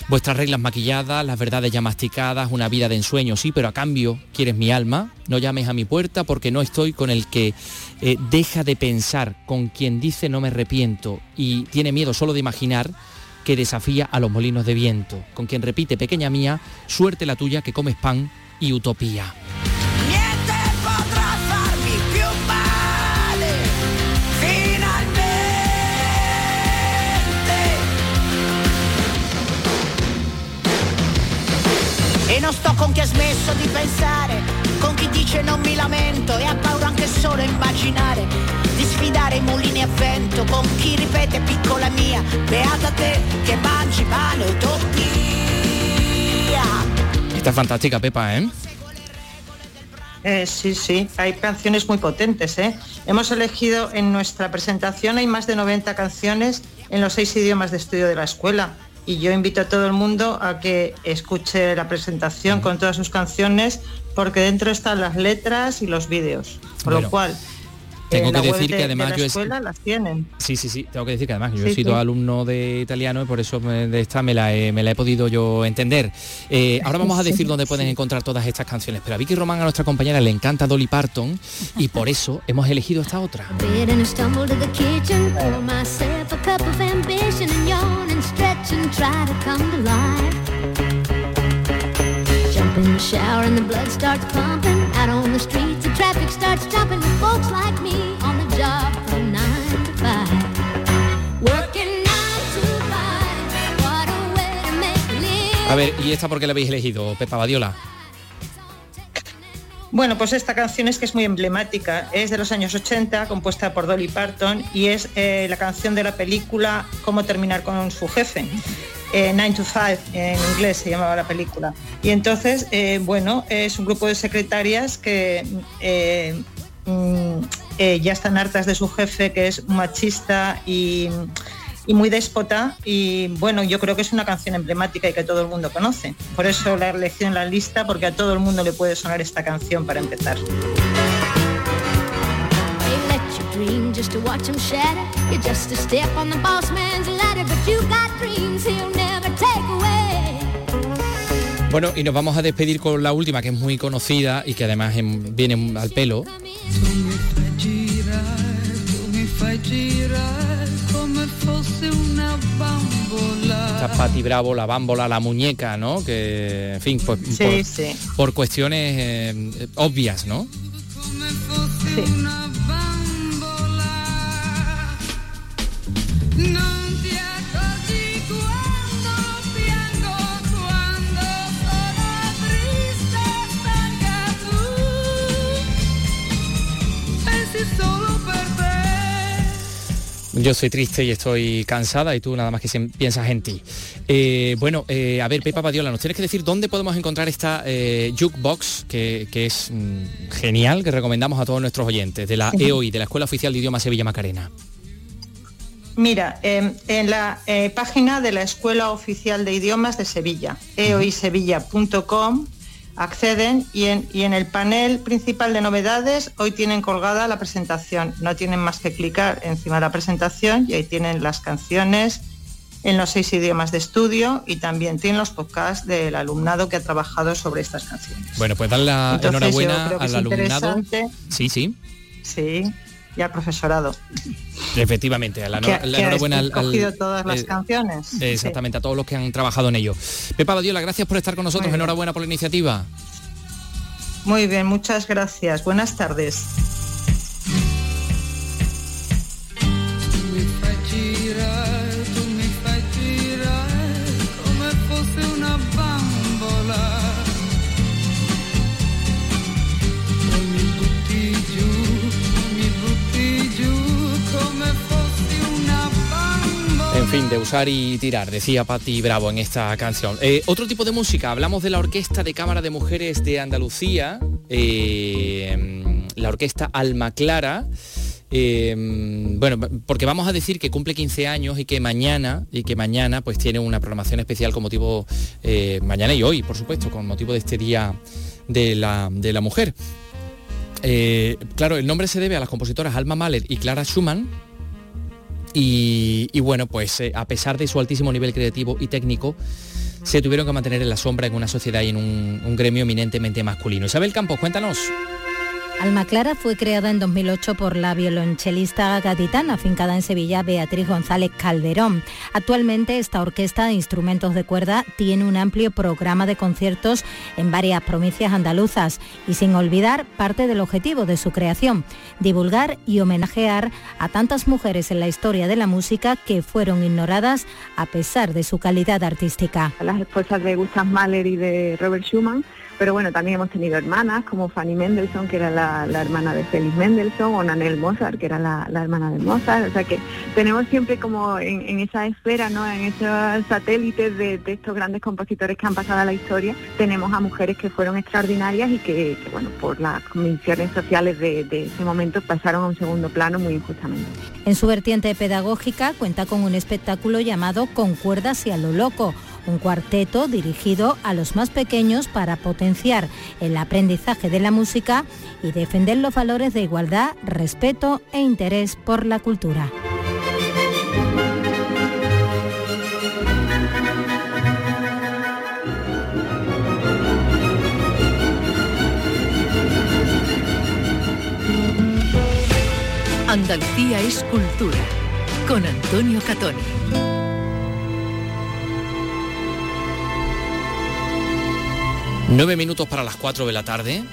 Vuestras reglas maquilladas, las verdades ya masticadas, una vida de ensueño, sí, pero a cambio quieres mi alma, no llames a mi puerta porque no estoy con el que eh, deja de pensar, con quien dice no me arrepiento y tiene miedo solo de imaginar que desafía a los molinos de viento, con quien repite, pequeña mía, suerte la tuya que comes pan y utopía. E non sto con chi ha smesso di pensare, con chi dice non mi lamento e ha paura anche solo immaginare di sfidare i mulini a vento, con chi ripete piccola mia, beata te che mangi pane utopia. Está fantástica Pepa, ¿eh? Eh, sí, sí, hay canciones muy potentes. ¿eh? Hemos elegido en nuestra presentación, hay más de 90 canciones en los seis idiomas de estudio de la escuela y yo invito a todo el mundo a que escuche la presentación con todas sus canciones porque dentro están las letras y los vídeos. Por lo cual, tengo que decir que además yo escuela las tienen. Sí, sí, sí, tengo que decir que además yo he sido alumno de italiano y por eso de esta me la he, me la he podido yo entender. Eh, ahora vamos a decir dónde pueden encontrar todas estas canciones, pero a Vicky Román, a nuestra compañera, le encanta Dolly Parton y por eso hemos elegido esta otra. In the shower and the blood starts pumping. Out on the streets, the traffic starts jumping with folks like me on the job from nine to five. Working nine to five. What a way to make a live. A ver, ¿y esta por qué la habéis elegido, Pepa Badiola? Bueno, pues esta canción es que es muy emblemática. Es de los años 80, compuesta por Dolly Parton y es eh, la canción de la película Cómo terminar con su jefe. 9 eh, to 5 en inglés se llamaba la película. Y entonces, eh, bueno, es un grupo de secretarias que eh, mm, ya están hartas de su jefe, que es machista y, muy déspota. Y bueno, yo creo que es una canción emblemática y que todo el mundo conoce. Por eso la elegí en la lista, porque a todo el mundo le puede sonar esta canción para empezar. Bueno, y nos vamos a despedir con la última, que es muy conocida y que además viene al pelo. Esta Patti Bravo, la bámbola, la muñeca, ¿no? Que, en fin, pues, por, cuestiones eh, obvias, ¿no? Yo soy triste y estoy cansada y tú nada más que piensas en ti. Eh, bueno, eh, a ver, Pepa Padiola, nos tienes que decir dónde podemos encontrar esta eh, jukebox que, es mm, genial, que recomendamos a todos nuestros oyentes, de la EOI, de la Escuela Oficial de Idioma Sevilla Macarena. Mira, em, en la página de la Escuela Oficial de Idiomas de Sevilla, eoisevilla.com, acceden y en, el panel principal de novedades hoy tienen colgada la presentación. No tienen más que clicar encima de la presentación y ahí tienen las canciones en los seis idiomas de estudio y también tienen los podcasts del alumnado que ha trabajado sobre estas canciones. Bueno, pues dan la enhorabuena al alumnado. Sí, sí. Sí, y al profesorado. Efectivamente, la, enhorabuena al, cogido todas las eh, canciones. Exactamente, a todos los que han trabajado en ello. Pepa Badiola, gracias por estar con nosotros, enhorabuena por la iniciativa. Muy bien, muchas gracias. Buenas tardes. Usar y tirar, decía Patti Bravo en esta canción. Eh, otro tipo de música, hablamos de la Orquesta de Cámara de Mujeres de Andalucía, eh, la Orquesta Alma Clara. Eh, bueno, porque vamos a decir que cumple 15 años y que mañana, y que mañana pues tiene una programación especial con motivo, mañana y hoy, por supuesto, con motivo de este Día de la, de la Mujer. claro, el nombre se debe a las compositoras Alma Mahler y Clara Schumann, y, bueno, pues eh, a pesar de su altísimo nivel creativo y técnico, se tuvieron que mantener en la sombra en una sociedad y en un, un gremio eminentemente masculino. Isabel Campos, cuéntanos. Alma Clara fue creada en 2008 por la violonchelista gaditana afincada en Sevilla Beatriz González Calderón. Actualmente esta orquesta de instrumentos de cuerda tiene un amplio programa de conciertos en varias provincias andaluzas y sin olvidar parte del objetivo de su creación, divulgar y homenajear a tantas mujeres en la historia de la música que fueron ignoradas a pesar de su calidad artística. Las esposas de Gustav Mahler y de Robert Schumann pero bueno, también hemos tenido hermanas como Fanny Mendelssohn, que era la, hermana de Felix Mendelssohn, o Nanel Mozart, que era la, hermana de Mozart. O sea que tenemos siempre como en, esa esfera, ¿no? en esos satélites de, estos grandes compositores que han pasado a la historia, tenemos a mujeres que fueron extraordinarias y que, bueno, por las convicciones sociales de, de ese momento pasaron a un segundo plano muy injustamente. En su vertiente pedagógica cuenta con un espectáculo llamado Con cuerdas y a lo loco un cuarteto dirigido a los más pequeños para potenciar el aprendizaje de la música y defender los valores de igualdad, respeto e interés por la cultura. Andalucía es cultura con Antonio Catoni. Nueve minutos para las cuatro de la tarde.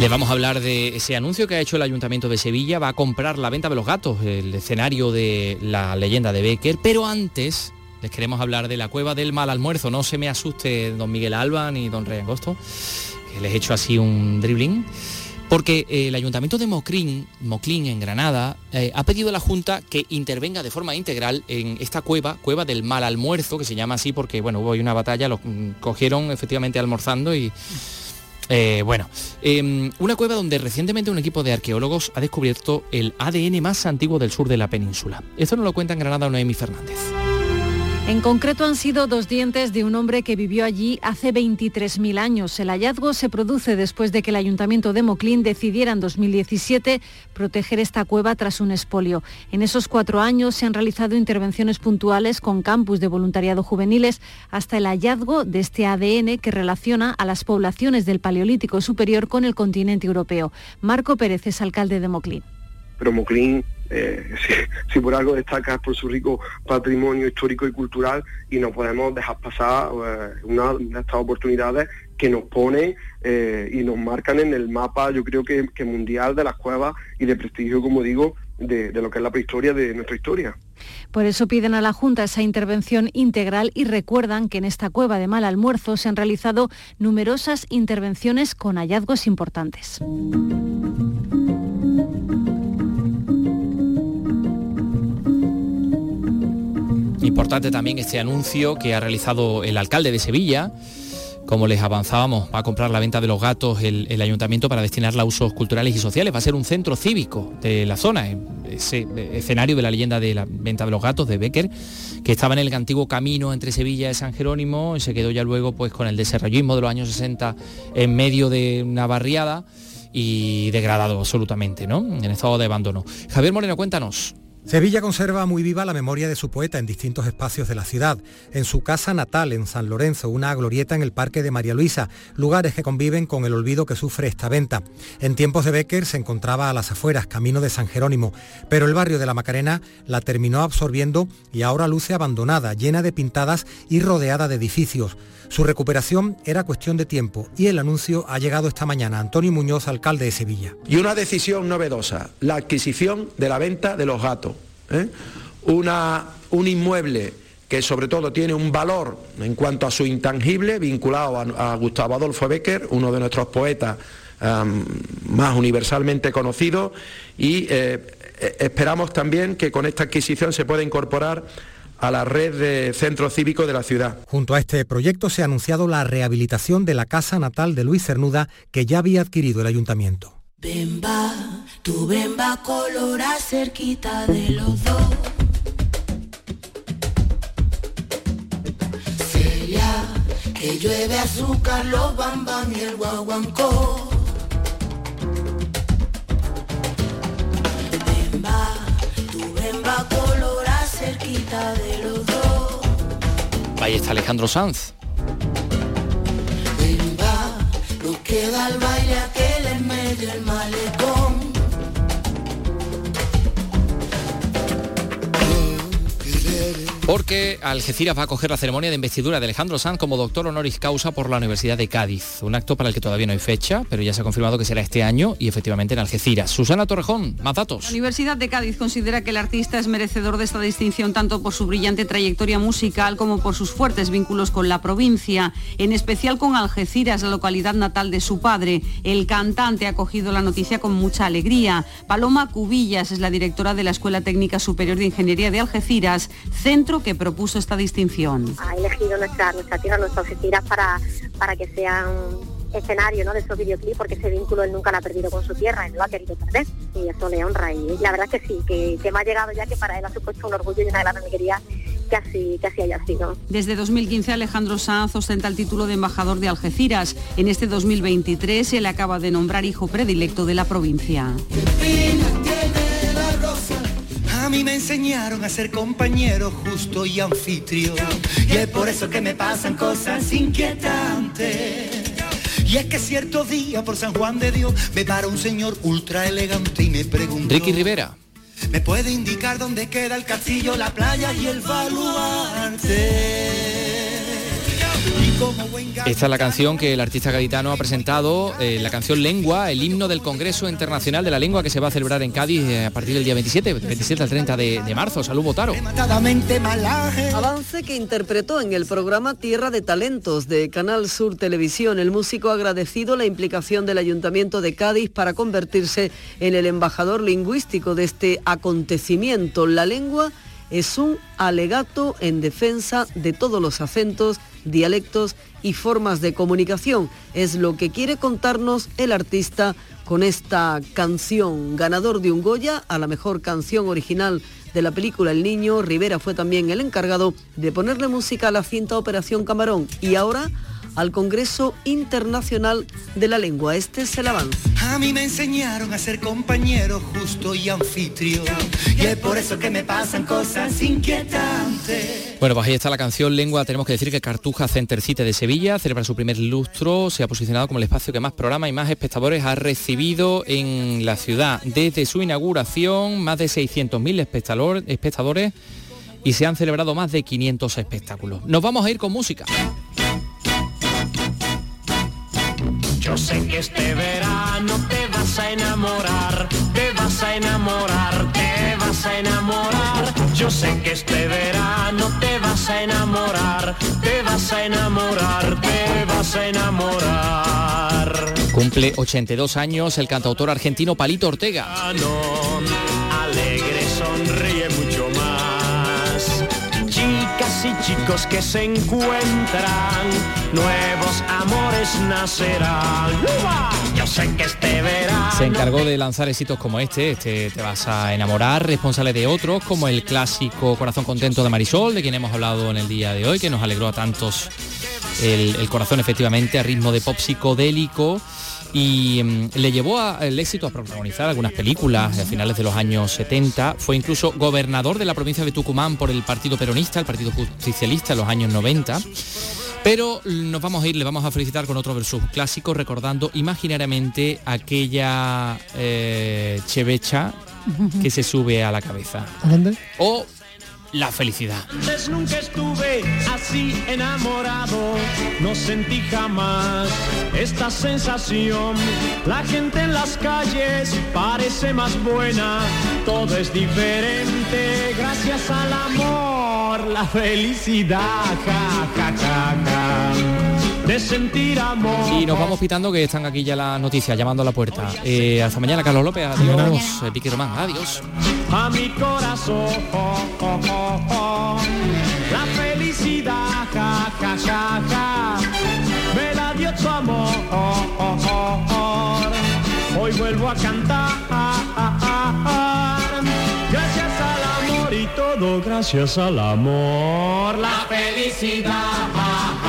Le vamos a hablar de ese anuncio que ha hecho el Ayuntamiento de Sevilla. Va a comprar la venta de los gatos, el escenario de la leyenda de Becker. Pero antes les queremos hablar de la cueva del mal almuerzo. No se me asuste don Miguel Alba ni don Rey Angosto, que les he hecho así un dribbling. Porque el Ayuntamiento de Moclín, Moclín en Granada, eh, ha pedido a la Junta que intervenga de forma integral en esta cueva, cueva del mal almuerzo, que se llama así porque, bueno, hubo una batalla, lo cogieron efectivamente almorzando y... Eh, bueno, em, una cueva donde recientemente un equipo de arqueólogos ha descubierto el ADN más antiguo del sur de la península. Esto nos lo cuenta en Granada Noemi Fernández. En concreto han sido dos dientes de un hombre que vivió allí hace 23.000 años. El hallazgo se produce después de que el ayuntamiento de Moclín decidiera en 2017 proteger esta cueva tras un expolio. En esos cuatro años se han realizado intervenciones puntuales con campus de voluntariado juveniles hasta el hallazgo de este ADN que relaciona a las poblaciones del Paleolítico Superior con el continente europeo. Marco Pérez es alcalde de Moclín. Pero Moclín eh, si, por algo destaca por su rico patrimonio histórico y cultural y no podemos dejar pasar eh, una de estas oportunidades que nos pone eh, y nos marcan en el mapa, yo creo que, mundial de las cuevas y de prestigio, como digo, de, de, lo que es la prehistoria de nuestra historia. Por eso piden a la Junta esa intervención integral y recuerdan que en esta cueva de mal almuerzo se han realizado numerosas intervenciones con hallazgos importantes. Importante también este anuncio que ha realizado el alcalde de Sevilla. Como les avanzábamos, va a comprar la venta de los gatos el, ayuntamiento para destinarla a usos culturales y sociales. Va a ser un centro cívico de la zona, ese escenario de la leyenda de la venta de los gatos de Becker, que estaba en el antiguo camino entre Sevilla y San Jerónimo y se quedó ya luego pues con el desarrollismo de los años 60 en medio de una barriada y degradado absolutamente, ¿no? En estado de abandono. Javier Moreno, cuéntanos. Sevilla conserva muy viva la memoria de su poeta en distintos espacios de la ciudad. En su casa natal, en San Lorenzo, una glorieta en el Parque de María Luisa, lugares que conviven con el olvido que sufre esta venta. En tiempos de Becker se encontraba a las afueras, camino de San Jerónimo, pero el barrio de la Macarena la terminó absorbiendo y ahora luce abandonada, llena de pintadas y rodeada de edificios. Su recuperación era cuestión de tiempo y el anuncio ha llegado esta mañana. Antonio Muñoz, alcalde de Sevilla. Y una decisión novedosa, la adquisición de la venta de los gatos. ¿Eh? Una, un inmueble que sobre todo tiene un valor en cuanto a su intangible, vinculado a, Gustavo Adolfo Becker, uno de nuestros poetas más universalmente conocidos, y eh, eh, esperamos también que con esta adquisición se pueda incorporar a la red de centros cívicos de la ciudad. Junto a este proyecto se ha anunciado la rehabilitación de la casa natal de Luis Cernuda que ya había adquirido el ayuntamiento. Tu bemba colora cerquita de los dos. Celia, que llueve azúcar, los bambam y el guaguancó. Bemba, tu bemba colora cerquita de los dos. Ahí está Alejandro Sanz. Bemba, nos queda el baile aquel en medio del malecón. Porque Algeciras va a acoger la ceremonia de investidura de Alejandro Sanz como doctor honoris causa por la Universidad de Cádiz. Un acto para el que todavía no hay fecha, pero ya se ha confirmado que será este año y efectivamente en Algeciras. Susana Torrejón, más datos. La Universidad de Cádiz considera que el artista es merecedor de esta distinción tanto por su brillante trayectoria musical como por sus fuertes vínculos con la provincia, en especial con Algeciras, la localidad natal de su padre. El cantante ha acogido la noticia con mucha alegría. Paloma Cubillas es la directora de la Escuela Técnica Superior de Ingeniería de Algeciras, centro que propuso esta distinción. ha elegido nuestra, nuestra tierra, nuestras oficinas para, para que sean escenario ¿no? de esos videoclips porque ese vínculo él nunca lo ha perdido con su tierra, él lo ha querido perder y eso le honra y la verdad es que sí, que, que me ha llegado ya que para él ha supuesto un orgullo y una gran alegría que así, que así haya sido. Desde 2015 Alejandro Sanz ostenta el título de embajador de Algeciras. En este 2023 se le acaba de nombrar hijo predilecto de la provincia. A mí me enseñaron a ser compañero justo y anfitrión. Y es por eso que me pasan cosas inquietantes. Y es que cierto día por San Juan de Dios me para un señor ultra elegante y me preguntó. Ricky Rivera. ¿Me puede indicar dónde queda el castillo, la playa y el baluarte? Esta es la canción que el artista gaditano ha presentado, eh, la canción Lengua, el himno del Congreso Internacional de la Lengua que se va a celebrar en Cádiz eh, a partir del día 27, 27 al 30 de, de marzo. Salud, Botaro. Avance que interpretó en el programa Tierra de Talentos de Canal Sur Televisión. El músico ha agradecido la implicación del Ayuntamiento de Cádiz para convertirse en el embajador lingüístico de este acontecimiento. La lengua es un alegato en defensa de todos los acentos, dialectos y formas de comunicación. Es lo que quiere contarnos el artista con esta canción. Ganador de un Goya a la mejor canción original de la película El Niño, Rivera fue también el encargado de ponerle música a la cinta Operación Camarón y ahora al Congreso Internacional de la Lengua. Este es el avance. A mí me enseñaron a ser compañero justo y anfitrión. Y es por eso que me pasan cosas inquietantes. Bueno, pues ahí está la canción Lengua. Tenemos que decir que Cartuja Center City de Sevilla celebra su primer lustro, se ha posicionado como el espacio que más programa y más espectadores ha recibido en la ciudad. Desde su inauguración, más de 600.000 espectador- espectadores y se han celebrado más de 500 espectáculos. Nos vamos a ir con música. Yo sé que este verano te vas a enamorar, te vas a enamorar, te vas a enamorar. Yo sé que este verano te vas a enamorar, te vas a enamorar, te vas a enamorar. Cumple 82 años el cantautor argentino Palito Ortega. Alegre sonríe que se encuentran, nuevos amores nacerán. Yo sé que este Se encargó de lanzar éxitos como este, este Te vas a enamorar, responsable de otros, como el clásico Corazón Contento de Marisol, de quien hemos hablado en el día de hoy, que nos alegró a tantos el, el corazón efectivamente a ritmo de pop psicodélico y mm, le llevó a- el éxito a protagonizar algunas películas a finales de los años 70. Fue incluso gobernador de la provincia de Tucumán por el Partido Peronista, el Partido Justicialista en los años 90. Pero nos vamos a ir, le vamos a felicitar con otro versus clásico, recordando imaginariamente aquella eh, chevecha que se sube a la cabeza. ¿A dónde? O la felicidad. Antes nunca estuve así enamorado, no sentí jamás esta sensación. La gente en las calles parece más buena, todo es diferente gracias al amor, la felicidad, ja, ja, ja. De sentir amor. Y nos vamos pitando que están aquí ya las noticias llamando a la puerta. Eh, hasta mañana, Carlos López. Adiós. Eh, Vicky Román. Adiós. a mi corazón. La felicidad, ja, ja, ja, ja, me la dio tu amor. Hoy vuelvo a cantar. Gracias al amor y todo gracias al amor. La felicidad.